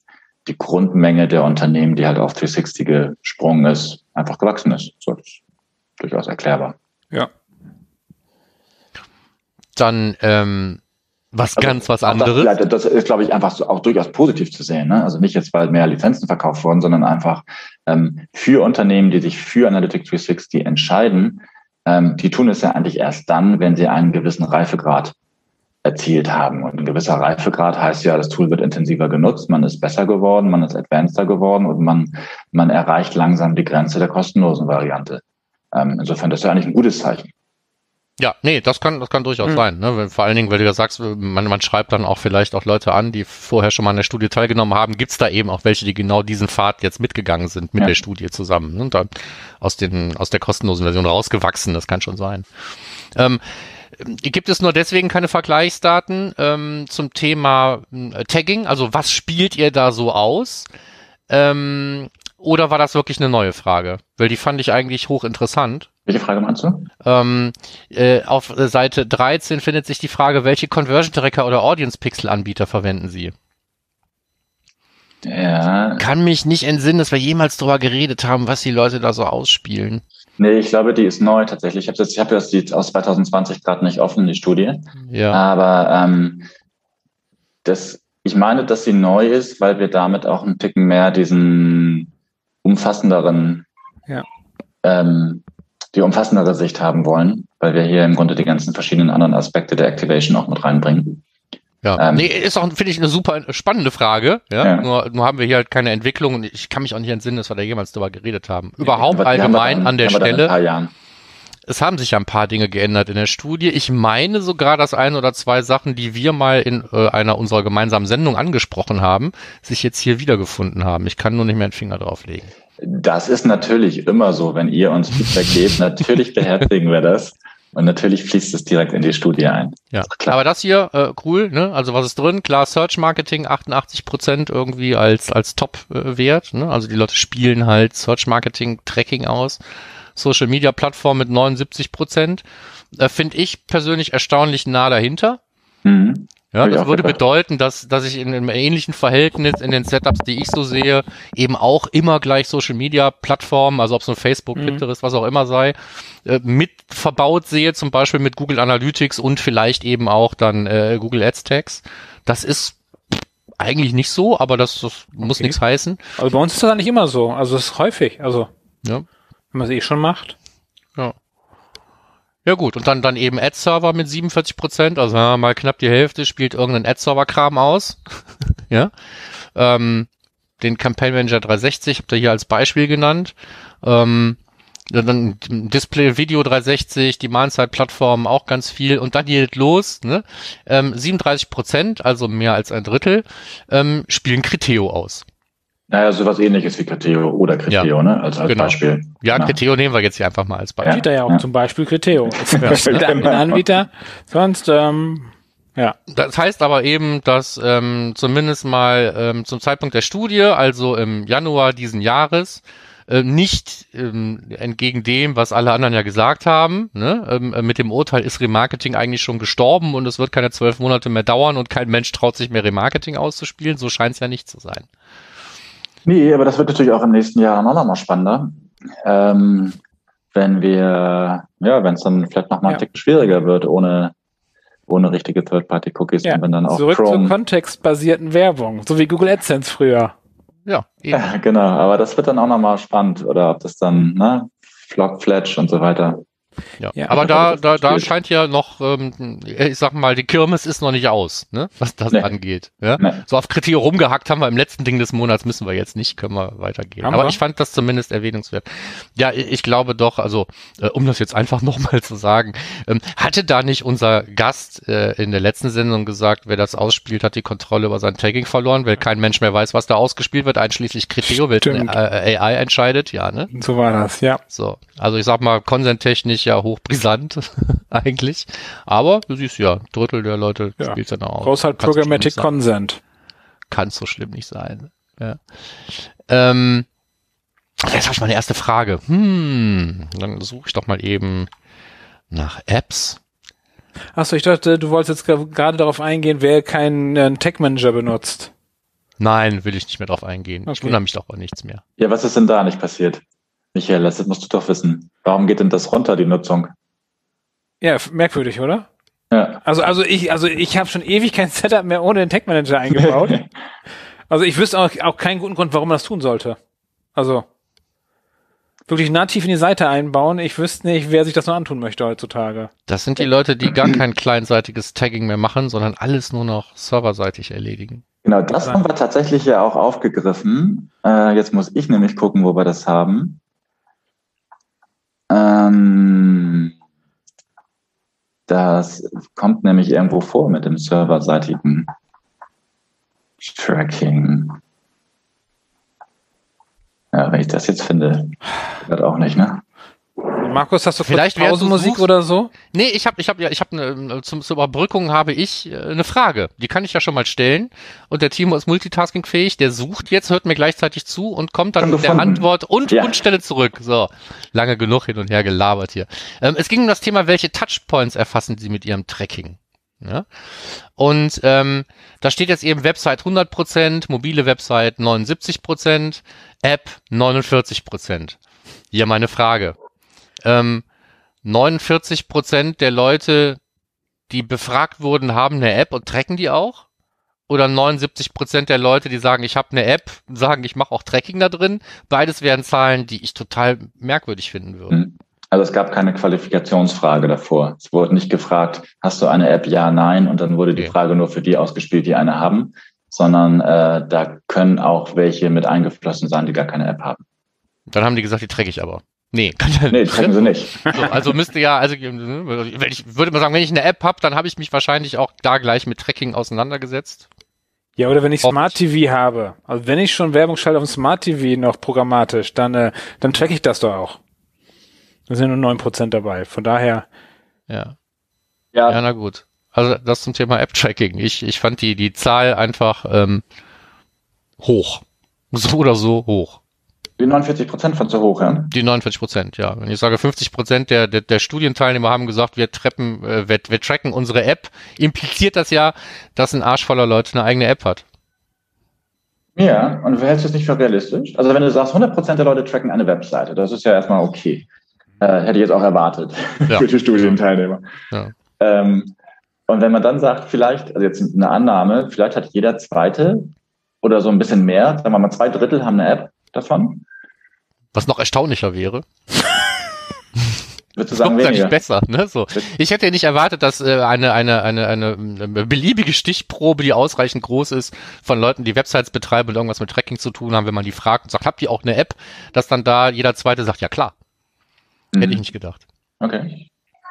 die Grundmenge der Unternehmen, die halt auf 360 gesprungen ist, einfach gewachsen ist. So, das ist durchaus erklärbar. Ja. Dann ähm, was Also, ganz was anderes. Das, das ist, glaube ich, einfach so, auch durchaus positiv zu sehen. Ne? Also nicht jetzt, weil mehr Lizenzen verkauft wurden, sondern einfach ähm, für Unternehmen, die sich für Analytics 360 entscheiden, ähm, die tun es ja eigentlich erst dann, wenn sie einen gewissen Reifegrad erzielt haben. Und ein gewisser Reifegrad heißt ja, das Tool wird intensiver genutzt, man ist besser geworden, man ist advanceder geworden und man, man erreicht langsam die Grenze der kostenlosen Variante. Ähm, insofern, das ist ja eigentlich ein gutes Zeichen. Ja, nee, das kann, das kann durchaus Mhm. sein. Ne? Vor allen Dingen, weil du ja sagst, man, man schreibt dann auch vielleicht auch Leute an, die vorher schon mal an der Studie teilgenommen haben. Gibt's da eben auch welche, die genau diesen Pfad jetzt mitgegangen sind mit Ja. der Studie zusammen ne? und dann aus, den, aus der kostenlosen Version rausgewachsen. Das kann schon sein. Ähm, Gibt es nur deswegen keine Vergleichsdaten ähm, zum Thema äh, Tagging? Also was spielt ihr da so aus? Ähm, oder war das wirklich eine neue Frage? Weil die fand ich eigentlich hochinteressant. Welche Frage meinst du? Ähm, äh, auf Seite 13 findet sich die Frage, welche Conversion Tracker oder Audience Pixel Anbieter verwenden Sie? Ja, Kann mich nicht entsinnen, dass wir jemals darüber geredet haben, was die Leute da so ausspielen. Nee, ich glaube, die ist neu tatsächlich. Ich habe jetzt, ich habe das die aus 2020 gerade nicht offen, die Studie. Ja. Aber ähm, das, ich meine, dass sie neu ist, weil wir damit auch einen Ticken mehr diesen umfassenderen, Ja. ähm, die umfassendere Sicht haben wollen, weil wir hier im Grunde die ganzen verschiedenen anderen Aspekte der Activation auch mit reinbringen. Ja, Ähm, nee, ist auch, finde ich, eine super spannende Frage. Ja, Ja. Nur, nur haben wir hier halt keine Entwicklung und ich kann mich auch nicht entsinnen, dass wir da jemals drüber geredet haben. Überhaupt Aber die haben allgemein dann- an der Stelle. Es haben sich ja ein paar Dinge geändert in der Studie. Ich meine sogar, dass ein oder zwei Sachen, die wir mal in äh, einer unserer gemeinsamen Sendungen angesprochen haben, sich jetzt hier wiedergefunden haben. Ich kann nur nicht mehr den Finger drauflegen. Das ist natürlich immer so, wenn ihr uns Feedback gebt. Natürlich *laughs* beherzigen wir das. Und natürlich fließt es direkt in die Studie ein. Ja, Klar. aber das hier, äh, cool, ne? Also was ist drin? Klar, Search Marketing 88 Prozent irgendwie als, als Top-Wert, ne? Also die Leute spielen halt Search Marketing Tracking aus. Social Media Plattform mit 79 Prozent. Äh, Finde ich persönlich erstaunlich nah dahinter. Mhm. Ja, das würde gedacht. bedeuten, dass, dass ich in einem ähnlichen Verhältnis in den Setups, die ich so sehe, eben auch immer gleich Social Media Plattformen, also ob es nur Facebook, Mhm. Pinterest, was auch immer sei, äh, mit verbaut sehe, zum Beispiel mit Google Analytics und vielleicht eben auch dann äh, Google Ads Tags. Das ist eigentlich nicht so, aber das, das muss Okay. nichts heißen. Also bei uns ist das eigentlich immer so. Also es ist häufig. Also Ja. wenn man es eh schon macht. Ja. Gut, und dann, dann eben Ad-Server mit 47 Prozent, also ja, mal knapp die Hälfte spielt irgendein Ad-Server-Kram aus. *laughs* ja. Ähm, den Campaign Manager 360 habt ihr hier als Beispiel genannt. Ähm, dann Display Video 360, die Demand-Side-Plattformen auch ganz viel und dann geht los, ne? Ähm, 37 Prozent, also mehr als ein Drittel, ähm, spielen Criteo aus. Naja, sowas ähnliches wie Criteo oder Criteo, ne? Als, als Genau. Beispiel. Ja, Genau. Criteo nehmen wir jetzt hier einfach mal als Beispiel. Steht da ja auch ja. zum Beispiel Criteo. *laughs* Das ist ein Anbieter. Sonst, ähm, ja. Das heißt aber eben, dass ähm, zumindest mal ähm, zum Zeitpunkt der Studie, also im Januar diesen Jahres, äh, nicht ähm, entgegen dem, was alle anderen ja gesagt haben, ne, ähm, äh, mit dem Urteil ist Remarketing eigentlich schon gestorben und es wird keine zwölf Monate mehr dauern und kein Mensch traut sich mehr Remarketing auszuspielen. So scheint es ja nicht zu sein. Nee, aber das wird natürlich auch im nächsten Jahr noch mal spannender. Ähm, wenn wir, ja, wenn es dann vielleicht noch mal Ja. ein Tick schwieriger wird, ohne, ohne richtige Third-Party-Cookies ja. und wenn dann auch Zurück zur Chrome. kontextbasierten Werbung, so wie Google AdSense früher. Ja, eben. Ja, *laughs* genau, aber das wird dann auch noch mal spannend, oder ob das dann, ne, Flock, Fletch und so weiter. Ja. Ja, aber aber da, da, da scheint ja noch, ähm, ich sag mal, die Kirmes ist noch nicht aus, ne, was das Nee. angeht. Ja? Nee. So auf Kritio rumgehackt haben wir im letzten Ding des Monats, müssen wir jetzt nicht, können wir weitergehen. Haben Aber wir? ich fand das zumindest erwähnungswert. Ja, ich glaube doch, also äh, um das jetzt einfach *laughs* nochmal zu sagen, ähm, hatte da nicht unser Gast äh, in der letzten Sendung gesagt, wer das ausspielt, hat die Kontrolle über sein Tagging verloren, weil kein Mensch mehr weiß, was da ausgespielt wird, einschließlich Kritio, weil äh, AI entscheidet, ja, ne? So war das, ja. So, also ich sag mal, konsenttechnisch ja hochbrisant *laughs* eigentlich. Aber du siehst ja, ein Drittel der Leute Ja. spielt dann auch. Groß halt Kann's so Programmatic nicht sein. Consent. Kann so schlimm nicht sein. Ja. Ähm, jetzt habe ich meine erste Frage. Hm, dann suche ich doch mal eben nach Apps. Achso, ich dachte, du wolltest jetzt gerade darauf eingehen, wer keinen äh, Tag Manager benutzt. Nein, will ich nicht mehr drauf eingehen. Ich Okay. wundere mich doch auch nichts mehr. Ja, was ist denn da nicht passiert? Michael, das musst du doch wissen. Warum geht denn das runter, die Nutzung? Ja, merkwürdig, oder? Ja. Also, also ich, also ich habe schon ewig kein Setup mehr ohne den Tag Manager eingebaut. *laughs* also ich wüsste auch, auch keinen guten Grund, warum man das tun sollte. Also wirklich nativ in die Seite einbauen. Ich wüsste nicht, wer sich das noch antun möchte heutzutage. Das sind die Leute, die gar kein kleinseitiges Tagging mehr machen, sondern alles nur noch serverseitig erledigen. Genau, das haben wir tatsächlich ja auch aufgegriffen. Äh, jetzt muss ich nämlich gucken, wo wir das haben. Ähm, das kommt nämlich irgendwo vor mit dem serverseitigen Tracking. Ja, wenn ich das jetzt finde, wird auch nicht, ne? Markus, hast du Vielleicht, du Pausenmusik oder so? Nee, ich habe ich hab, ja, ich hab ne, zum, zur Überbrückung habe ich äh, eine Frage. Die kann ich ja schon mal stellen. Und der Timo ist multitaskingfähig, der sucht jetzt, hört mir gleichzeitig zu und kommt dann mit der. Antwort und, Ja. und Stelle zurück. So, lange genug hin und her gelabert hier. Ähm, es ging um das Thema, welche Touchpoints erfassen Sie mit Ihrem Tracking? Ja? Und ähm, da steht jetzt eben Website 100%, mobile Website 79%, App 49%. Hier meine Frage. Ähm, 49 Prozent der Leute, die befragt wurden, haben eine App und tracken die auch? Oder 79 Prozent der Leute, die sagen, ich habe eine App, sagen, ich mache auch Tracking da drin? Beides wären Zahlen, die ich total merkwürdig finden würde. Hm. Also es gab keine Qualifikationsfrage davor. Es wurde nicht gefragt, hast du eine App? Ja, nein. Und dann wurde die. Frage nur für die ausgespielt, die eine haben. Sondern äh, da können auch welche mit eingeflossen sein, die gar keine App haben. Dann haben die gesagt, die tracke ich aber. Nee, kann *laughs* ja Nee, tracken sie nicht. So, also müsste ja, also wenn ich würde mal sagen, wenn ich eine App habe, dann habe ich mich wahrscheinlich auch da gleich mit Tracking auseinandergesetzt. Ja, oder wenn ich Oft. Smart TV habe. Also wenn ich schon Werbung schalte auf dem Smart TV noch programmatisch, dann, äh, dann track ich das doch auch. Da sind nur 9% dabei. Von daher, Ja. Ja, Ja, na gut. Also das zum Thema App-Tracking. Ich, ich fand die, die Zahl einfach ähm, hoch. So oder so hoch. Die 49 Prozent von zu hoch, ja. Die 49 Prozent, ja. Wenn ich sage 50 Prozent der, der, der Studienteilnehmer haben gesagt, wir, treppen, äh, wir, wir tracken unsere App, impliziert das ja, dass ein Arsch voller Leute eine eigene App hat. Ja, und hältst du es nicht für realistisch? Also wenn du sagst, 100 Prozent der Leute tracken eine Webseite, das ist ja erstmal okay. Äh, hätte ich jetzt auch erwartet Ja. *laughs* für die Studienteilnehmer. Ja. Ähm, und wenn man dann sagt, vielleicht, also jetzt eine Annahme, vielleicht hat jeder Zweite oder so ein bisschen mehr, sagen wir mal zwei Drittel haben eine App davon, Was noch erstaunlicher wäre. würdest du sagen Kommt eigentlich weniger. besser, ne? So. Ich hätte ja nicht erwartet, dass äh, eine, eine, eine, eine, eine beliebige Stichprobe, die ausreichend groß ist, von Leuten, die Websites betreiben und irgendwas mit Tracking zu tun haben, wenn man die fragt und sagt, habt ihr auch eine App, dass dann da jeder Zweite sagt, ja klar. Hätte ich Mhm. nicht gedacht. Okay.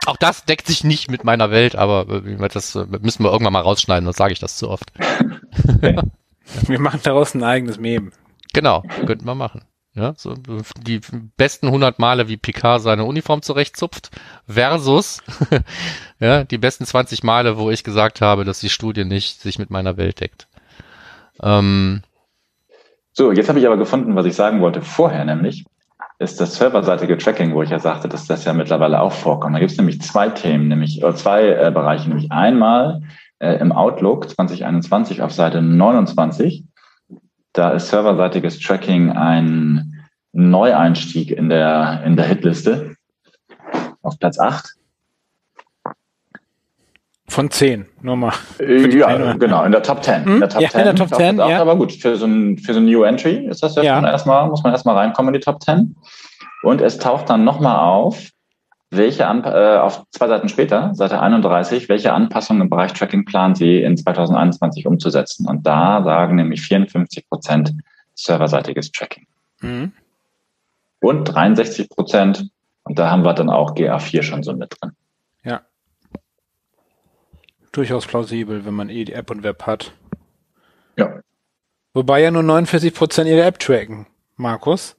Auch das deckt sich nicht mit meiner Welt, aber äh, das äh, müssen wir irgendwann mal rausschneiden, sonst sage ich das zu oft. *laughs* wir machen daraus ein eigenes Meme. Genau, könnten wir machen. Ja, so äh, die besten 100 Male, wie Picard seine Uniform zurechtzupft, versus *laughs* ja, die besten 20 Male, wo ich gesagt habe, dass die Studie nicht sich mit meiner Welt deckt. Ähm, So, jetzt habe ich aber gefunden, was ich sagen wollte vorher, nämlich ist das serverseitige Tracking, wo ich ja sagte, dass das ja mittlerweile auch vorkommt. Da gibt es nämlich zwei Themen, nämlich oder zwei äh, Bereiche, nämlich einmal äh, im Outlook 2021 auf Seite 29. Da ist serverseitiges Tracking ein Neueinstieg in der in der Hitliste auf Platz 8. Von 10, nur mal. Ja, genau, in der Top 10. Hm? In der Top Ja, 10. in der Top auf 10, Platz acht, ja. Aber gut, für so ein, für so ein New Entry ist das ja, Ja. schon erstmal, muss man erstmal reinkommen in die Top 10. Und es taucht dann nochmal auf, welche Anp äh, auf zwei Seiten später, Seite 31, welche Anpassungen im Bereich Tracking planen Sie in 2021 umzusetzen. Und da sagen nämlich 54 Prozent serverseitiges Tracking. Mhm. Und 63 Prozent, und da haben wir dann auch GA4 schon so mit drin. Ja. Durchaus plausibel, wenn man eh die App und Web hat. Ja. Wobei ja nur 49% ihre App tracken, Markus.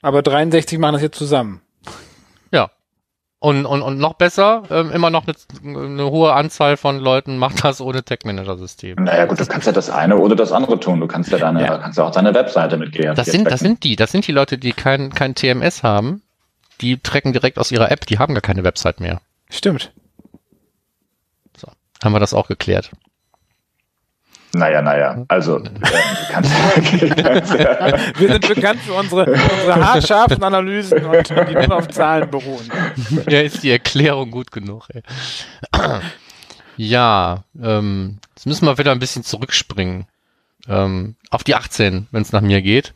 Aber 63 machen das jetzt zusammen. Und, und, und noch besser, ähm, immer noch eine, eine hohe Anzahl von Leuten macht das ohne Tech-Manager-System. Naja, gut, du kannst ja das eine oder das andere tun. Du kannst ja deine, Ja. kannst ja auch deine Webseite mit GA4 Das sind, das sind die, das sind die Leute, die kein, kein TMS haben, die tracken direkt aus ihrer App, die haben gar keine Website mehr. Stimmt. Haben wir das auch geklärt? Naja, naja, also äh, kannst, *laughs* kannst, wir sind bekannt für unsere, unsere haarscharfen Analysen und die nur auf Zahlen beruhen. Ja, ist die Erklärung gut genug. Ey. Ja, ähm, jetzt müssen wir wieder ein bisschen zurückspringen ähm, auf die 18, wenn es nach mir geht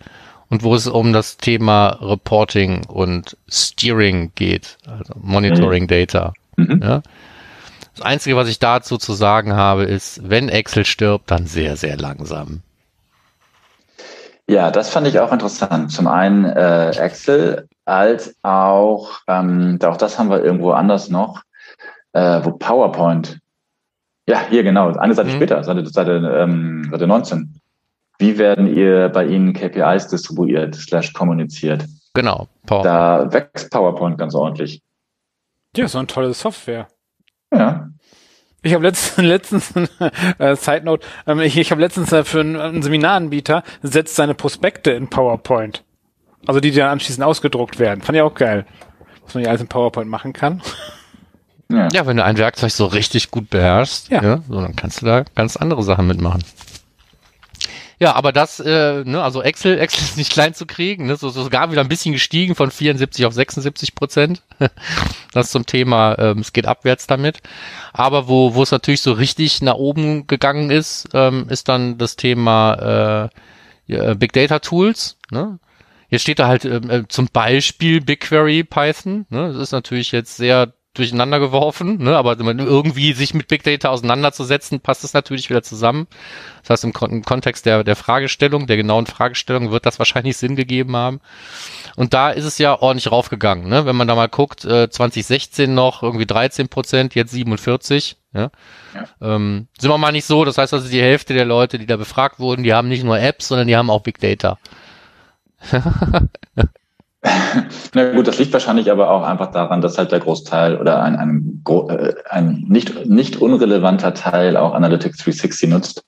und wo es um das Thema Reporting und Steering geht, also Monitoring mhm. Data. Mhm. Ja? Das Einzige, was ich dazu zu sagen habe, ist, wenn Excel stirbt, dann sehr, sehr langsam. Ja, das fand ich auch interessant. Zum einen äh, Excel, als auch, ähm, auch das haben wir irgendwo anders noch, äh, wo PowerPoint. Ja, hier genau, eine Seite mhm. später, Seite, Seite, ähm, Seite 19. Wie werden ihr bei Ihnen KPIs distribuiert, slash kommuniziert? Genau. PowerPoint. Da wächst PowerPoint ganz ordentlich. Ja, so eine tolle Software. Ja. Ich habe letztens, *laughs* letztens äh, Side Note, ähm, ich, ich habe letztens äh, für einen, einen Seminaranbieter setzt seine Prospekte in PowerPoint. Also die, die dann anschließend ausgedruckt werden. Fand ich auch geil. Was man ja alles in PowerPoint machen kann. Ja. ja, wenn du ein Werkzeug so richtig gut beherrschst, ja. ja so, dann kannst du da ganz andere Sachen mitmachen. Ja, aber das, äh, ne, also Excel, *laughs* Excel ist nicht klein zu kriegen, ne, so, sogar wieder ein bisschen gestiegen von 74 auf 76 Prozent. *laughs* das zum Thema, ähm, es geht abwärts damit. Aber wo, wo es natürlich so richtig nach oben gegangen ist, ähm, ist dann das Thema äh, Big Data Tools. Ne? Hier steht da halt ähm, äh, zum Beispiel BigQuery Python. Ne? Das ist natürlich jetzt sehr durcheinander geworfen, ne? aber irgendwie sich mit Big Data auseinanderzusetzen, passt es natürlich wieder zusammen. Das heißt, im, Kon im, Kontext der, der Fragestellung, der genauen Fragestellung, wird das wahrscheinlich Sinn gegeben haben. Und da ist es ja ordentlich raufgegangen. Ne? Wenn man da mal guckt, äh, 2016 noch irgendwie 13 Prozent, jetzt 47. Ja? ja. Ähm, sind wir mal nicht so. Das heißt also, die Hälfte der Leute, die da befragt wurden, die haben nicht nur Apps, sondern die haben auch Big Data. *laughs* Na gut, das liegt wahrscheinlich aber auch einfach daran, dass halt der Großteil oder ein, ein, äh, ein nicht, nicht unrelevanter Teil auch Analytics 360 nutzt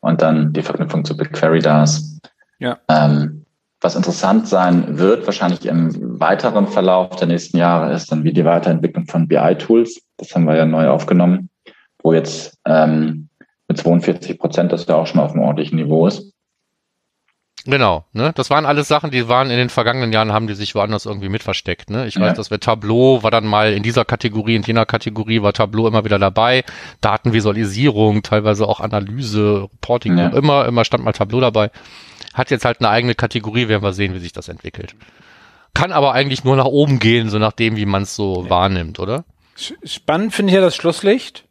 und dann die Verknüpfung zu BigQuery da ist. Ja. Ähm, was interessant sein wird, wahrscheinlich im weiteren Verlauf der nächsten Jahre, ist dann wie die Weiterentwicklung von BI-Tools. Das haben wir ja neu aufgenommen, wo jetzt ähm, mit 42 Prozent das ja auch schon auf einem ordentlichen Niveau ist. Genau, ne? Das waren alles Sachen, die waren in den vergangenen Jahren, haben die sich woanders irgendwie mit versteckt. Ne? Ich ja. weiß, dass wir Tableau war dann mal in dieser Kategorie, in jener Kategorie war Tableau immer wieder dabei. Datenvisualisierung, teilweise auch Analyse, Reporting, ja. immer, immer stand mal Tableau dabei. Hat jetzt halt eine eigene Kategorie, werden wir sehen, wie sich das entwickelt. Kann aber eigentlich nur nach oben gehen, so nachdem, wie man es so ja. wahrnimmt, oder? Spannend finde ich ja das Schlusslicht.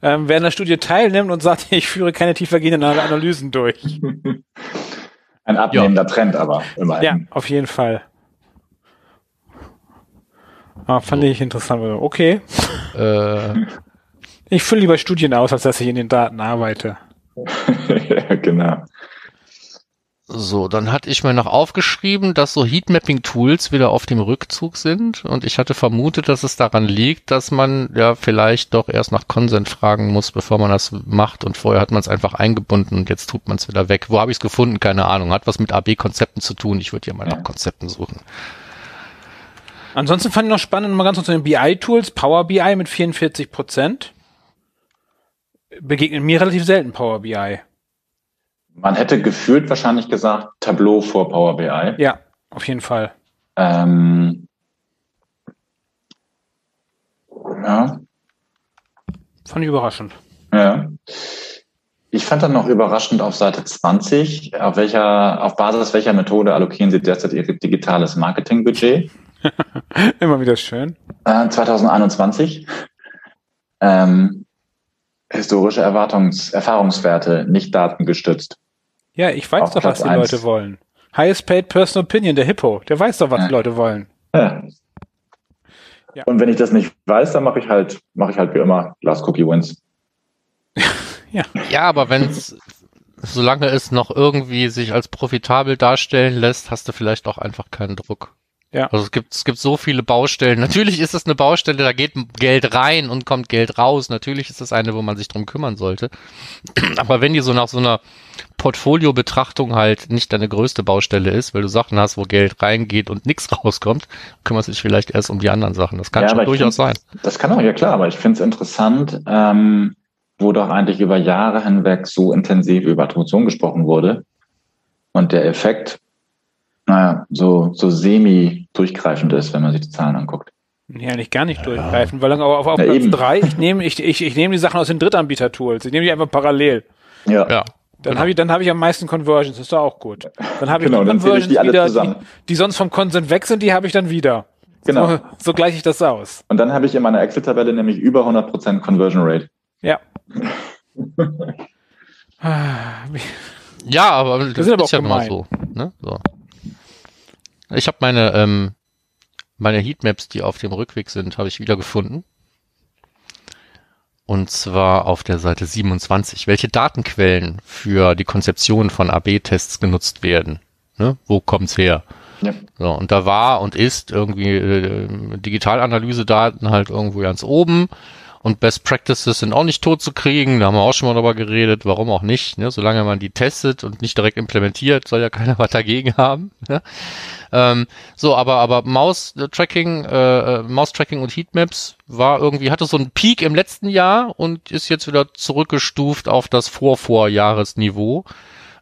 Ähm, wer an der Studie teilnimmt und sagt, *laughs* ich führe keine tiefergehenden Analysen durch. *laughs* Ein abnehmender ja. Trend, aber immerhin. Ja, auf jeden Fall. Ah, fand so. ich interessant. Okay. Äh. Ich fülle lieber Studien aus, als dass ich in den Daten arbeite. *laughs* ja. So, dann hatte ich mir noch aufgeschrieben, dass so Heatmapping-Tools wieder auf dem Rückzug sind und ich hatte vermutet, dass es daran liegt, dass man ja vielleicht doch erst nach Consent fragen muss, bevor man das macht und vorher hat man es einfach eingebunden und jetzt tut man es wieder weg. Wo habe ich es gefunden? Keine Ahnung. Hat was mit AB-Konzepten zu tun. Ich würde hier mal ja. nach Konzepten suchen. Ansonsten fand ich noch spannend, mal ganz kurz zu den BI-Tools. Power BI mit 44 Prozent. Begegnet mir relativ selten Power BI. Man hätte gefühlt wahrscheinlich gesagt Tableau vor Power BI. Ja, auf jeden Fall. Ähm, ja. Fand ich überraschend. Ja. Ich fand dann noch überraschend auf Seite 20, auf welcher, auf Basis welcher Methode allokieren Sie derzeit Ihr digitales Marketingbudget? *laughs* Immer wieder schön. Äh, 2021. Ähm, historische Erwartungs Erfahrungswerte, nicht datengestützt. Ja, ich weiß doch, was die 1. Leute wollen. Highest paid personal opinion, der Hippo. Der weiß doch, was ja. die Leute wollen. Ja. ja. Und wenn ich das nicht weiß, dann mache ich halt, mache ich halt wie immer Last Cookie Wins. *laughs* ja. Ja, aber wenn es, solange es noch irgendwie sich als profitabel darstellen lässt, hast du vielleicht auch einfach keinen Druck. Ja. Also es gibt, es gibt so viele Baustellen. *laughs* Natürlich ist es eine Baustelle, da geht Geld rein und kommt Geld raus. Natürlich ist es eine, wo man sich drum kümmern sollte. *clears throat* Aber wenn die so nach so einer Portfolio-Betrachtung halt nicht deine größte Baustelle ist, weil du Sachen hast, wo Geld reingeht und nichts *laughs* rauskommt, kümmerst du dich vielleicht erst um die anderen Sachen. Das kann ja, schon durchaus sein. Das kann auch, ja klar, aber ich finde es interessant, ähm, wo doch eigentlich über Jahre hinweg so intensiv über Attribution gesprochen wurde und der Effekt, naja, so, so semi-durchgreifend ist, wenn man sich die Zahlen anguckt. Nee, eigentlich gar nicht durchgreifen, weil auf, auf Ja, Platz eben. drei, ich nehme ich, ich, ich nehme die Sachen aus den Drittanbieter-Tools. Ich nehme die einfach parallel. Ja, Ja. Dann Genau. habe ich, dann habe ich am meisten Conversions, das ist doch auch gut. Dann habe ich Genau, die dann zähle ich Conversions die wieder, zusammen. die, die sonst vom Consent weg sind, die habe ich dann wieder. genau. So, so gleiche ich das aus. Und dann habe ich in meiner Excel-Tabelle nämlich über 100% Conversion Rate. Ja. *laughs* Ah, Ja, aber das, aber ist ja auch immer gemein. so, ne? so. Ich habe meine ähm, meine Heatmaps, die auf dem Rückweg sind, habe ich wieder gefunden. Und zwar auf der Seite 27. Welche Datenquellen für die Konzeption von AB-Tests genutzt werden? Ne? Wo kommt's her? Ja. So, und da war und ist irgendwie äh, Digitalanalyse-Daten halt irgendwo ganz oben. Und Best Practices sind auch nicht tot zu kriegen. Da haben wir auch schon mal drüber geredet. Warum auch nicht? Ne? Solange man die testet und nicht direkt implementiert, soll ja keiner *laughs* was dagegen haben. Ne? Ähm, so, aber aber Maus-Tracking, äh, äh, Maus-Tracking und Heatmaps war irgendwie hatte so einen Peak im letzten Jahr und ist jetzt wieder zurückgestuft auf das Vorvorjahresniveau.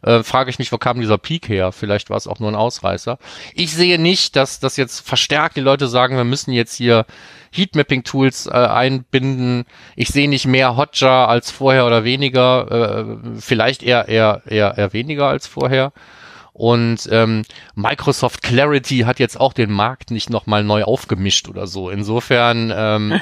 Äh, frage ich mich, wo kam dieser Peak her? Vielleicht war es auch nur ein Ausreißer. Ich sehe nicht, dass das jetzt verstärkt die Leute sagen, wir müssen jetzt hier Heatmapping-Tools äh, einbinden. Ich sehe nicht mehr Hotjar als vorher oder weniger. Äh, vielleicht eher, eher, eher, eher weniger als vorher. Und ähm, Microsoft Clarity hat jetzt auch den Markt nicht nochmal neu aufgemischt oder so. Insofern, ähm,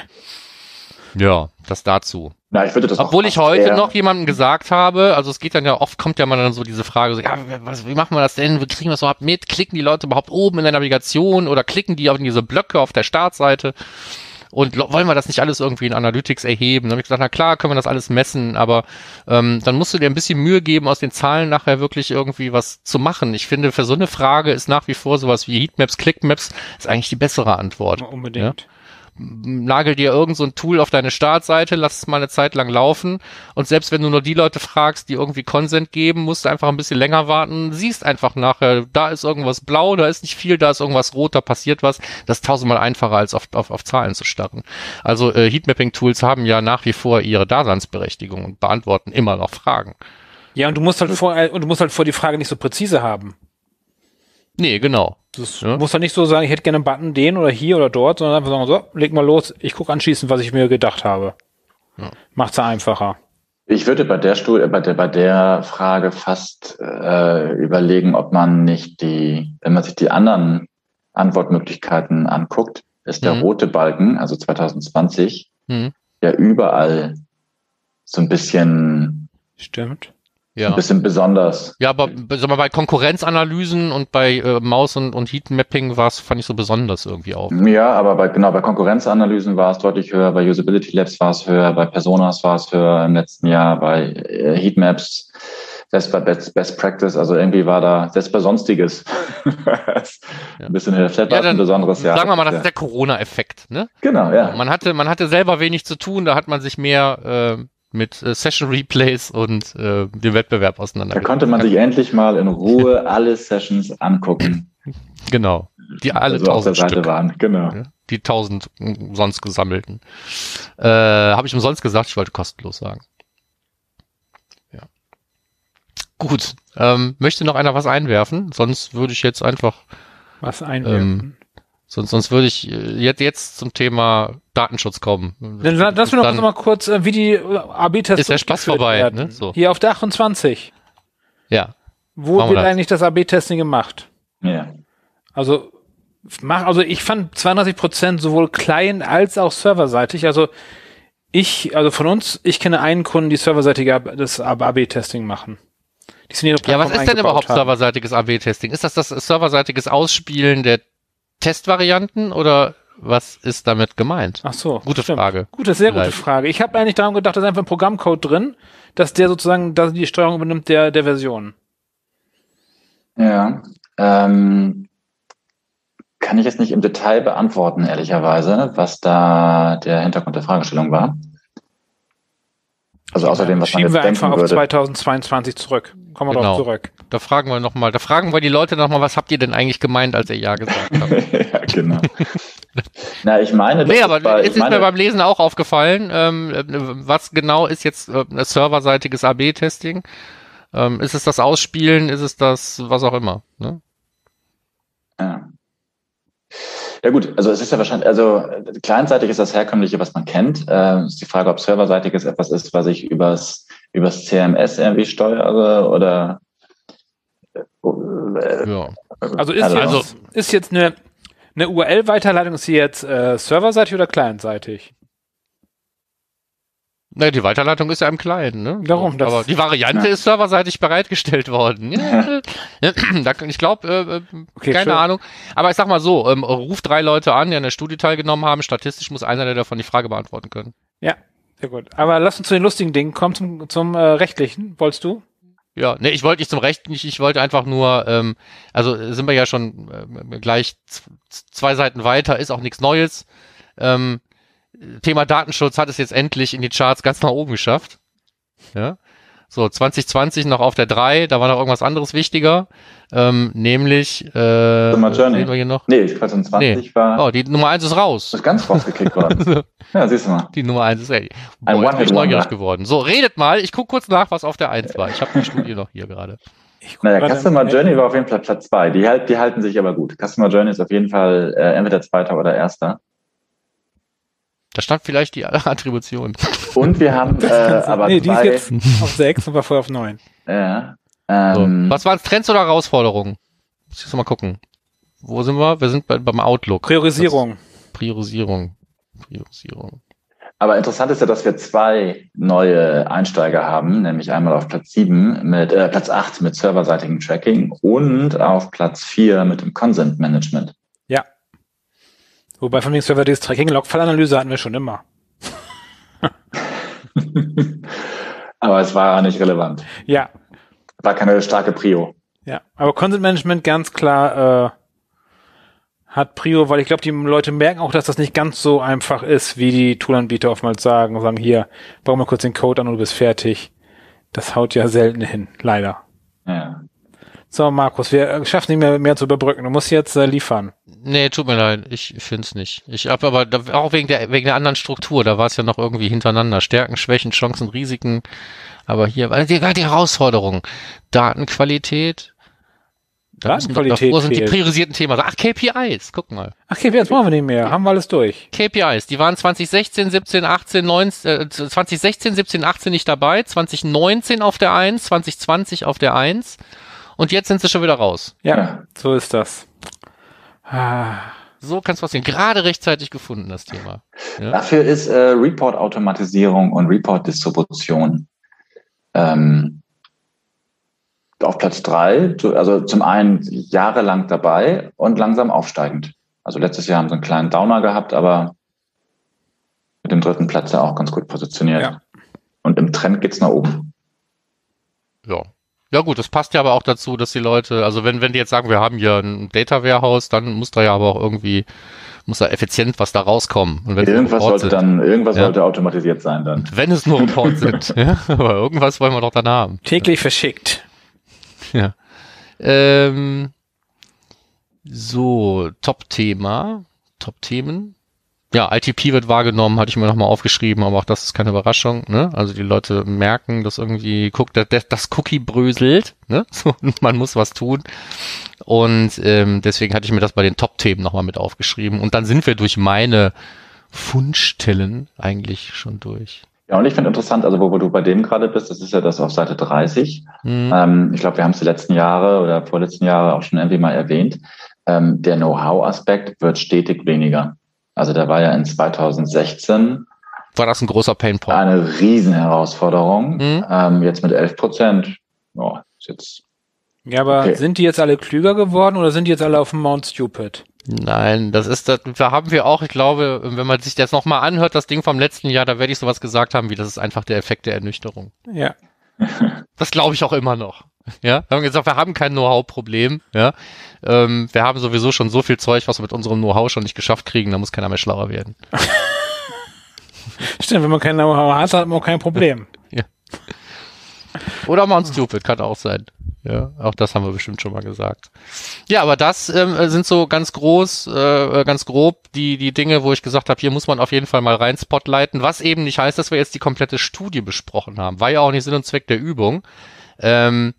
ja, das dazu. Na, ich würde das auch Obwohl ich heute noch jemandem gesagt habe, also es geht dann ja oft, kommt ja mal dann so diese Frage, so, ja, was, wie machen wir das denn? Wie kriegen wir das überhaupt mit? Klicken die Leute überhaupt oben in der Navigation oder klicken die auf diese Blöcke auf der Startseite? Und wollen wir das nicht alles irgendwie in Analytics erheben? Dann habe ich gesagt, na klar, können wir das alles messen, aber ähm, dann musst du dir ein bisschen Mühe geben, aus den Zahlen nachher wirklich irgendwie was zu machen. Ich finde, für so eine Frage ist nach wie vor sowas wie Heatmaps, Clickmaps ist eigentlich die bessere Antwort Unbedingt. Nagel dir irgend so ein Tool auf deine Startseite, lass es mal eine Zeit lang laufen und selbst wenn du nur die Leute fragst, die irgendwie Consent geben, musst du einfach ein bisschen länger warten, siehst einfach nachher, da ist irgendwas blau, da ist nicht viel, da ist irgendwas rot, da passiert was. Das ist tausendmal einfacher als auf, auf, auf Zahlen zu starten. Also äh, Heatmapping-Tools haben ja nach wie vor ihre Daseinsberechtigung und beantworten immer noch Fragen. Ja, und du musst halt vor, und du musst halt vor die Frage nicht so präzise haben. Nee, genau. Das Ja. muss halt nicht so sagen, ich hätte gerne einen Button den oder hier oder dort, sondern einfach sagen, so, leg mal los, ich gucke anschließend, was ich mir gedacht habe. Ja. Macht's einfacher. Ich würde bei der Studie, bei der, bei der Frage fast äh, überlegen, ob man nicht die, wenn man sich die anderen Antwortmöglichkeiten anguckt, ist der Mhm. rote Balken, also 2020, Hm. ja überall so ein bisschen, Stimmt. Ja. ein bisschen besonders. Ja, aber sag mal, bei Konkurrenzanalysen und bei äh, Maus und, und Heatmapping war es, fand ich so besonders irgendwie auch. Ja, aber bei, genau, bei Konkurrenzanalysen war es deutlich höher, bei Usability Labs war es höher, bei Personas war es höher im letzten Jahr, bei äh, Heatmaps, selbst bei Best, Best Practice, also irgendwie war da, selbst bei Sonstiges, *laughs* ein bisschen höher. Vielleicht war Ja, es ein besonderes Jahr. Sagen wir mal, das Ja. ist der Corona-Effekt, ne? Genau, ja. Man hatte, man hatte selber wenig zu tun, da hat man sich mehr äh, mit äh, Session Replays und äh, dem Wettbewerb Da auseinandergesetzt. konnte man sich endlich mal in Ruhe *laughs* alle Sessions angucken, Genau. Die alle die so auf der tausend Seite Stück. waren. Genau. Die tausend umsonst gesammelten. Äh, Habe ich umsonst gesagt, ich wollte kostenlos sagen. Ja. Gut. Ähm, möchte noch einer was einwerfen? Sonst würde ich jetzt einfach Was einwerfen. Sonst, sonst würde ich äh, jetzt, jetzt zum Thema Datenschutz kommen. Dann la- lass mir noch mal kurz, äh, wie die äh, AB-Tests Ist der Spaß vorbei, werden. ne? So. Hier auf der 28. Ja. Wo Machen wir wird das. eigentlich das AB-Testing gemacht? Ja. Also, mach, also ich fand 32 Prozent sowohl Client als auch serverseitig. Also ich, also von uns, ich kenne einen Kunden, die serverseitige Ab- das AB-Testing machen. Die sind ihre Ja, was ist denn überhaupt haben. serverseitiges AB-Testing? Ist das das serverseitiges Ausspielen der Testvarianten oder was ist damit gemeint? Ach so. Gute Frage. Gute, sehr gute Vielleicht. Frage. Ich habe eigentlich daran gedacht, da ist einfach ein Programmcode drin, dass der sozusagen dass die Steuerung übernimmt der, der Version. Ja. Ähm, kann ich jetzt nicht im Detail beantworten, ehrlicherweise, was da der Hintergrund der Fragestellung war. Also außerdem, was man Schieben jetzt wir denken einfach auf würde. 2022 zurück. kommen wir Genau. drauf zurück. Da fragen wir nochmal, da fragen wir die Leute nochmal, was habt ihr denn eigentlich gemeint, als ihr Ja gesagt habt? *laughs* ja, genau. *laughs* Na, ich meine, das nee, ist aber bei- jetzt ich ist meine, mir beim Lesen auch aufgefallen, ähm, äh, was genau ist jetzt äh, serverseitiges AB-Testing? Ähm, ist es das Ausspielen? Ist es das, was auch immer? Ne? Ja. Ja gut, also es ist ja wahrscheinlich, also äh, clientseitig ist das herkömmliche, was man kennt. Äh, ist die Frage, ob serverseitiges etwas ist, was ich übers, übers CMS irgendwie steuere oder äh, Ja. Also ist Also- jetzt, Also- ist jetzt eine, eine URL-Weiterleitung, ist sie jetzt äh, serverseitig oder clientseitig? Naja, die Weiterleitung ist ja im Client, ne? Darum, das- Aber die Variante Ja. ist serverseitig bereitgestellt worden. Ja. *laughs* Ich glaube, äh, äh, Okay, keine schön. Ahnung. Aber ich sag mal so, ähm, ruf drei Leute an, die an der Studie teilgenommen haben. Statistisch muss einer der davon die Frage beantworten können. Ja, sehr gut. Aber lass uns zu den lustigen Dingen kommen, zum, zum äh, rechtlichen. Wolltest du? Ja, ne, ich wollte nicht zum Recht nicht, ich wollte einfach nur, ähm, also sind wir ja schon ähm, gleich zwei Seiten weiter, ist auch nichts Neues. Ähm, Thema Datenschutz hat es jetzt endlich in die Charts ganz nach oben geschafft. Ja. So, 2020 noch auf der 3, da war noch irgendwas anderes wichtiger, ähm, nämlich, äh, Customer Journey. sehen wir hier noch? nee, 2020 war Oh, die Nummer 1 ist raus. ist ganz rausgekickt worden. *laughs* ja, siehst du mal. Die Nummer 1 ist. Ein Boah, jetzt bin ich neugierig geworden. So, redet mal, ich guck kurz nach, was auf der 1 war. Ich habe die Studie noch hier gerade. Ich guck Naja, Customer Journey war auf jeden Fall Platz zwei. Die, halt, die halten sich aber gut. Customer Journey ist auf jeden Fall äh, entweder Zweiter oder Erster. Da stand vielleicht die *laughs* Attribution. Und wir haben äh, aber nee, die ist jetzt auf 6 und war vorher auf 9. ja, So. ähm, Was waren Trends oder Herausforderungen? Muss ich jetzt mal gucken. Wo sind wir? Wir sind bei, beim Outlook. Priorisierung. Priorisierung. Priorisierung. Aber interessant ist ja, dass wir zwei neue Einsteiger haben, nämlich einmal auf Platz sieben mit äh, Platz acht mit serverseitigem Tracking und auf Platz vier mit dem Consent Management. Wobei von dem Server dieses Tracking Logfallanalyse hatten wir schon immer. *laughs* Aber es war nicht relevant. Ja, War keine starke Prio. ja. Aber Content Management ganz klar äh, hat Prio, weil ich glaube, die Leute merken auch, dass das nicht ganz so einfach ist, wie die Toolanbieter oftmals sagen. Sagen hier, bau mal kurz den Code an und du bist fertig. Das haut ja selten hin, leider. Ja. So, Markus, wir äh, schaffen nicht mehr, mehr zu überbrücken. Du musst jetzt äh, liefern. Nee, tut mir leid. Ich find's nicht. Ich hab aber da, auch wegen der, wegen der anderen Struktur. Da war es ja noch irgendwie hintereinander. Stärken, Schwächen, Chancen, Risiken. Aber hier war die, die Herausforderung. Datenqualität. Da Datenqualität Wo sind die priorisierten Themen? Ach, KPIs. Guck mal. Ach, jetzt brauchen wir nicht mehr. Haben wir alles durch. KPIs, die waren 2016, 17, 18, 19, äh, 2016, 17, 18 nicht dabei, 2019 auf der 1, 2020 auf der 1 und jetzt sind sie schon wieder raus. Ja, so ist das. Ah, So kann's passieren. Gerade rechtzeitig gefunden, das Thema. Ja? Dafür ist äh, Report-Automatisierung und Report-Distribution ähm, auf Platz drei. Also zum einen jahrelang dabei und langsam aufsteigend. Also letztes Jahr haben sie einen kleinen Downer gehabt, aber mit dem dritten Platz ja auch ganz gut positioniert. Ja. Und im Trend geht's nach oben. ja. Ja gut, das passt ja aber auch dazu, dass die Leute, also wenn, wenn die jetzt sagen, wir haben hier ein Data Warehouse, dann muss da ja aber auch irgendwie, muss da effizient was da rauskommen. Und Irgendwas sollte sind, dann, irgendwas Ja. sollte automatisiert sein dann. wenn es nur Reports sind, *laughs* ja, aber irgendwas wollen wir doch dann haben. täglich verschickt. Ja. Ähm, so, Top-Thema, Top-Themen. Ja, ITP wird wahrgenommen, hatte ich mir nochmal aufgeschrieben, aber auch das ist keine Überraschung. Ne? Also die Leute merken, dass irgendwie guckt, dass das Cookie bröselt. Ne? *laughs* So, und man muss was tun. Und ähm, deswegen hatte ich mir das bei den Top-Themen nochmal mit aufgeschrieben. Und dann sind wir durch meine Fundstellen eigentlich schon durch. Ja, und ich finde interessant, also wo, wo du bei dem gerade bist, das ist ja das auf Seite 30. Hm. Ähm, ich glaube, wir haben es die letzten Jahre oder vorletzten Jahre auch schon irgendwie mal erwähnt. Ähm, der Know-how-Aspekt wird stetig weniger. Also der war ja in 2016 War das ein großer Painpoint? eine Riesenherausforderung. Mhm. Ähm, jetzt mit 11 Prozent. Ja, ist jetzt Ja, aber Okay. sind die jetzt alle klüger geworden oder sind die jetzt alle auf dem Mount Stupid? Nein, das ist das, da haben wir auch, ich glaube, wenn man sich das nochmal anhört, das Ding vom letzten Jahr, da werde ich sowas gesagt haben, wie das ist einfach der Effekt der Ernüchterung. Ja. Das glaube ich auch immer noch. Ja, wir haben gesagt, wir haben kein Know-how-Problem. Ja, ähm, wir haben sowieso schon so viel Zeug, was wir mit unserem Know-how schon nicht geschafft kriegen. Da muss keiner mehr schlauer werden. *laughs* Stimmt, wenn man kein Know-how hat, hat man auch kein Problem. *laughs* Oder Mount Stupid, kann auch sein. Ja, auch das haben wir bestimmt schon mal gesagt. Ja, aber das ähm, sind so ganz groß, äh, ganz grob die die Dinge, wo ich gesagt habe, hier muss man auf jeden Fall mal rein spotlighten, was eben nicht heißt, dass wir jetzt die komplette Studie besprochen haben. War ja auch nicht Sinn und Zweck der Übung. Ähm,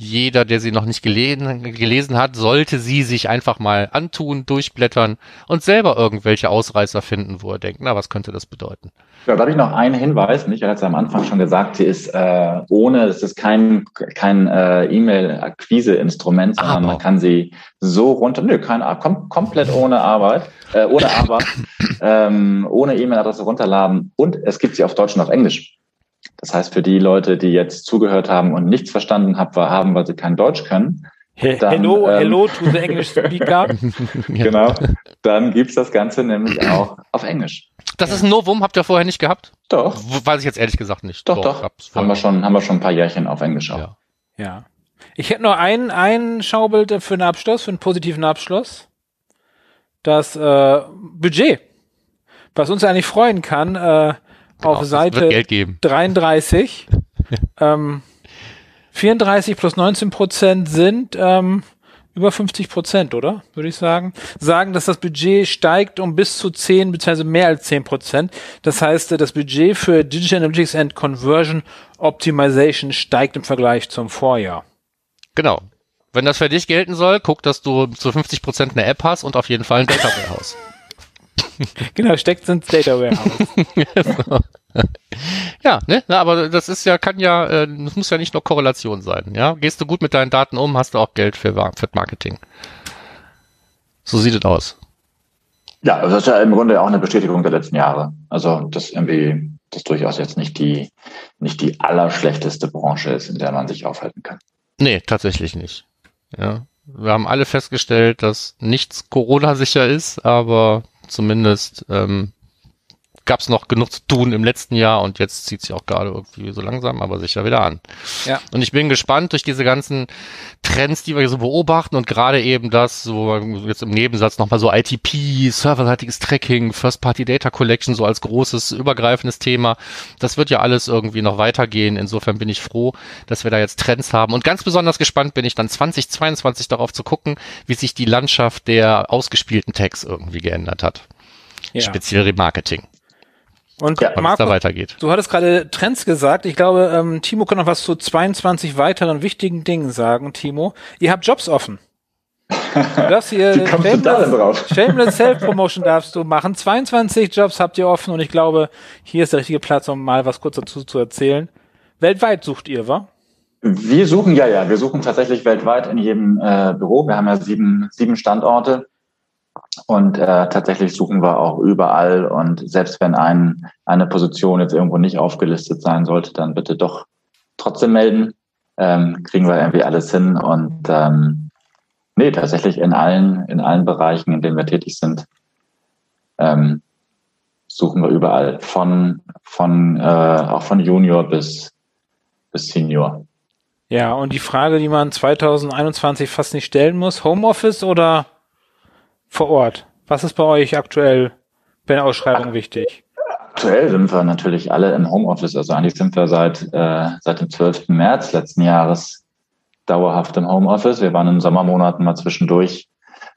jeder, der sie noch nicht gelesen, gelesen hat, sollte sie sich einfach mal antun, durchblättern und selber irgendwelche Ausreißer finden, wo er denkt, na, was könnte das bedeuten? Ja, da habe ich noch einen Hinweis. Michael hat es am Anfang schon gesagt, sie ist äh, ohne, es ist kein, kein äh, E-Mail-Akquise-Instrument, sondern Aber. man kann sie so runter, nö, kein, kom komplett ohne Arbeit, äh, ohne Aber, *coughs* ähm, ohne E-Mail-Adresse runterladen und es gibt sie auf Deutsch und auf Englisch. Das heißt, für die Leute, die jetzt zugehört haben und nichts verstanden haben, weil sie kein Deutsch können, dann, hello, ähm, hello to the English speaker. *laughs* genau. Dann gibt's das Ganze nämlich auch auf Englisch. Das ist ein Novum, habt ihr vorher nicht gehabt? Doch. Weiß ich jetzt ehrlich gesagt nicht. Doch, doch. doch. Haben wir schon, haben wir schon ein paar Jährchen auf Englisch auch. Ja. ja. Ich hätte nur ein, ein Schaubild für einen Abschluss, für einen positiven Abschluss. Das äh, Budget, was uns eigentlich freuen kann, äh, Genau, auf Seite 33. *laughs* ähm, 34 plus 19 Prozent sind ähm, über 50 Prozent, oder? Würde ich sagen. Sagen, dass das Budget steigt um bis zu 10 bzw. mehr als 10 Prozent. Das heißt, das Budget für Digital Analytics and Conversion Optimization steigt im Vergleich zum Vorjahr. Genau. Wenn das für dich gelten soll, guck, dass du zu 50 Prozent eine App hast und auf jeden Fall ein Data Warehouse. *laughs* genau, steckt ins Data Warehouse. *laughs* ja, ne, Na, aber das ist ja, kann ja, äh, das muss ja nicht nur Korrelation sein, ja. Gehst du gut mit deinen Daten um, hast du auch Geld für, für Marketing. So sieht es aus. Ja, das ist ja im Grunde auch eine Bestätigung der letzten Jahre. Also, das irgendwie, das durchaus jetzt nicht die, nicht die allerschlechteste Branche ist, in der man sich aufhalten kann. Nee, tatsächlich nicht. Ja. Wir haben alle festgestellt, dass nichts Corona-sicher ist, aber zumindest ähm, gab es noch genug zu tun im letzten Jahr und jetzt zieht sich auch gerade irgendwie so langsam, aber sicher wieder an. Ja. Und ich bin gespannt durch diese ganzen Trends, die wir so beobachten und gerade eben das, so jetzt im Nebensatz nochmal so ITP, serverseitiges Tracking, First-Party Data Collection so als großes übergreifendes Thema. Das wird ja alles irgendwie noch weitergehen. Insofern bin ich froh, dass wir da jetzt Trends haben. Und ganz besonders gespannt bin ich dann 2022 darauf zu gucken, wie sich die Landschaft der ausgespielten Tags irgendwie geändert hat. Ja. Speziell Remarketing. Und ja, Marco, da weitergeht. du hattest gerade Trends gesagt. Ich glaube, ähm, Timo kann noch was zu 22 weiteren wichtigen Dingen sagen. Timo, ihr habt Jobs offen. Du darfst hier Shameless, Shameless Self-Promotion darfst du machen. 22 Jobs habt ihr offen und ich glaube, hier ist der richtige Platz, um mal was kurz dazu zu erzählen. Weltweit sucht ihr, wa? Wir suchen, ja, ja, wir suchen tatsächlich weltweit in jedem äh, Büro. Wir haben ja sieben, sieben Standorte und äh, tatsächlich suchen wir auch überall. Und selbst wenn ein, eine Position jetzt irgendwo nicht aufgelistet sein sollte, dann bitte doch trotzdem melden. Ähm, kriegen wir irgendwie alles hin. Und ähm, nee, tatsächlich in allen, in allen Bereichen, in denen wir tätig sind, ähm, suchen wir überall. Von, von äh, auch von Junior bis, bis Senior. Ja, und die Frage, die man 2021 fast nicht stellen muss, Homeoffice oder vor Ort. Was ist bei euch aktuell bei der Ausschreibung wichtig? Aktuell sind wir natürlich alle im Homeoffice. Also eigentlich sind wir seit, äh, seit dem 12. März letzten Jahres dauerhaft im Homeoffice. Wir waren in Sommermonaten mal zwischendurch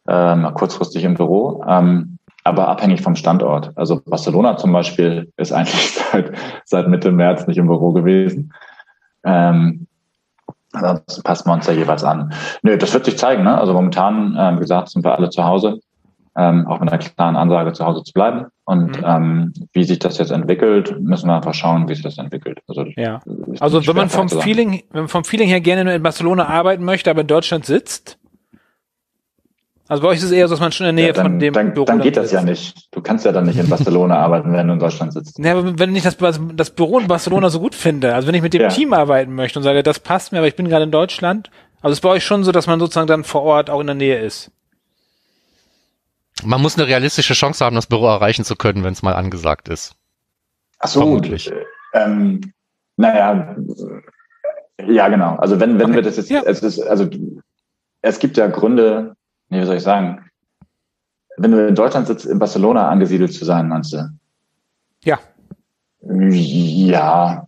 äh, mal kurzfristig im Büro, ähm, aber abhängig vom Standort. Also Barcelona zum Beispiel ist *laughs* eigentlich seit, seit Mitte März nicht im Büro gewesen. Ähm, Ansonsten passen wir uns ja jeweils an. Nö, das wird sich zeigen. Ne? Also momentan, äh, wie gesagt, sind wir alle zu Hause, ähm, auch mit einer klaren Ansage zu Hause zu bleiben. Und mhm. ähm, wie sich das jetzt entwickelt, müssen wir einfach schauen, wie sich das entwickelt. Also, ja. also wenn man vom Feeling, wenn man vom Feeling her gerne in Barcelona arbeiten möchte, aber in Deutschland sitzt, also bei euch ist es eher so, dass man schon in der Nähe ja, dann, von dem dann, Büro Dann geht das sitzt. ja nicht. Du kannst ja dann nicht in Barcelona *laughs* arbeiten, wenn du in Deutschland sitzt. Ja, aber wenn ich das, das Büro in Barcelona so gut finde, also wenn ich mit dem ja. Team arbeiten möchte und sage, das passt mir, aber ich bin gerade in Deutschland, also ist bei euch schon so, dass man sozusagen dann vor Ort auch in der Nähe ist. Man muss eine realistische Chance haben, das Büro erreichen zu können, wenn es mal angesagt ist. Ach so, Vermutlich. Ähm, naja, ja, genau. Also wenn, wenn okay. wir das jetzt, ja. es ist, also es gibt ja Gründe, nee, wie soll ich sagen, wenn du in Deutschland sitzt, in Barcelona angesiedelt zu sein, meinst du? Ja. Ja.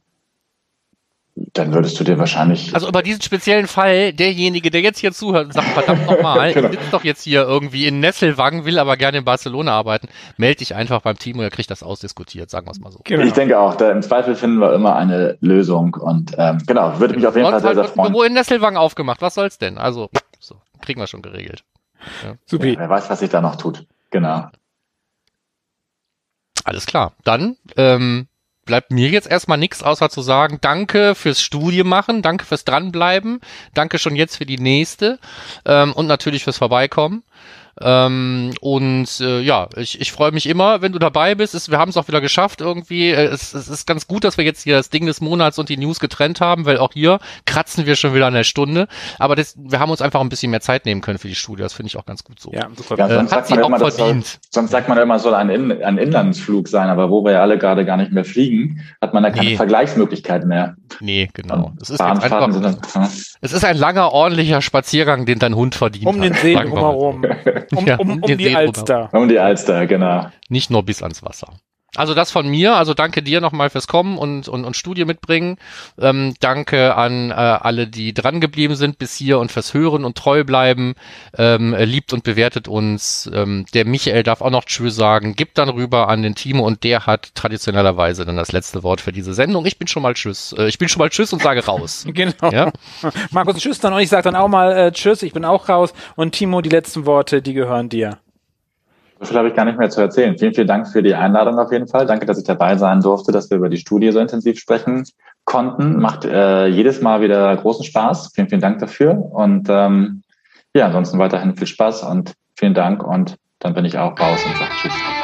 dann würdest du dir wahrscheinlich. Also über diesen speziellen Fall, derjenige, der jetzt hier zuhört und sagt, verdammt nochmal, *laughs* genau. sitzt doch jetzt hier irgendwie in Nesselwagen, will aber gerne in Barcelona arbeiten, melde dich einfach beim Team und er kriegt das ausdiskutiert, sagen wir es mal so. Genau. Ich denke auch, da im Zweifel finden wir immer eine Lösung und ähm, genau, würde mich auf jeden Fall sehr, sehr freuen. Wo in Nesselwagen aufgemacht, was soll's denn? Also, so, kriegen wir schon geregelt. Ja. Super. Ja, wer weiß, was sich da noch tut. Genau. Alles klar. Dann ähm, bleibt mir jetzt erstmal nichts, außer zu sagen, danke fürs Studie machen, danke fürs Dranbleiben, danke schon jetzt für die nächste ähm, und natürlich fürs Vorbeikommen. Ähm, und äh, ja, ich, ich freue mich immer, wenn du dabei bist. Es, wir haben es auch wieder geschafft irgendwie. Äh, es, es ist ganz gut, dass wir jetzt hier das Ding des Monats und die News getrennt haben, weil auch hier kratzen wir schon wieder an der Stunde. Aber das, wir haben uns einfach ein bisschen mehr Zeit nehmen können für die Studie. Das finde ich auch ganz gut so. Ja, super. Ja, sonst äh, hat sie auch immer, verdient. Soll, sonst sagt man immer, soll ein, In, ein Inlandsflug sein, aber wo wir ja alle gerade gar nicht mehr fliegen, hat man da keine nee. Vergleichsmöglichkeit mehr. Nee, genau. Es ist, einfach, dann, ja. es ist ein langer, ordentlicher Spaziergang, den dein Hund verdient um hat. Um den See drumherum. Um, *laughs* ja, um, um, um die Alster. Um die Alster, genau. Nicht nur bis ans Wasser. Also das von mir, also danke dir nochmal fürs Kommen und, und, und Studie mitbringen. Ähm, danke an äh, alle, die dran geblieben sind bis hier und fürs Hören und treu bleiben. Ähm, liebt und bewertet uns. Ähm, der Michael darf auch noch Tschüss sagen. Gibt dann rüber an den Timo und der hat traditionellerweise dann das letzte Wort für diese Sendung. Ich bin schon mal Tschüss. Äh, ich bin schon mal Tschüss und sage raus. *laughs* genau. Ja? Markus, Tschüss dann und ich sage dann auch mal äh, Tschüss. Ich bin auch raus. Und Timo, die letzten Worte, die gehören dir. Viel habe ich gar nicht mehr zu erzählen. Vielen, vielen Dank für die Einladung auf jeden Fall. Danke, dass ich dabei sein durfte, dass wir über die Studie so intensiv sprechen konnten. Macht äh, jedes Mal wieder großen Spaß. Vielen, vielen Dank dafür. Und ähm, ja, ansonsten weiterhin viel Spaß und vielen Dank. Und dann bin ich auch raus und sage Tschüss.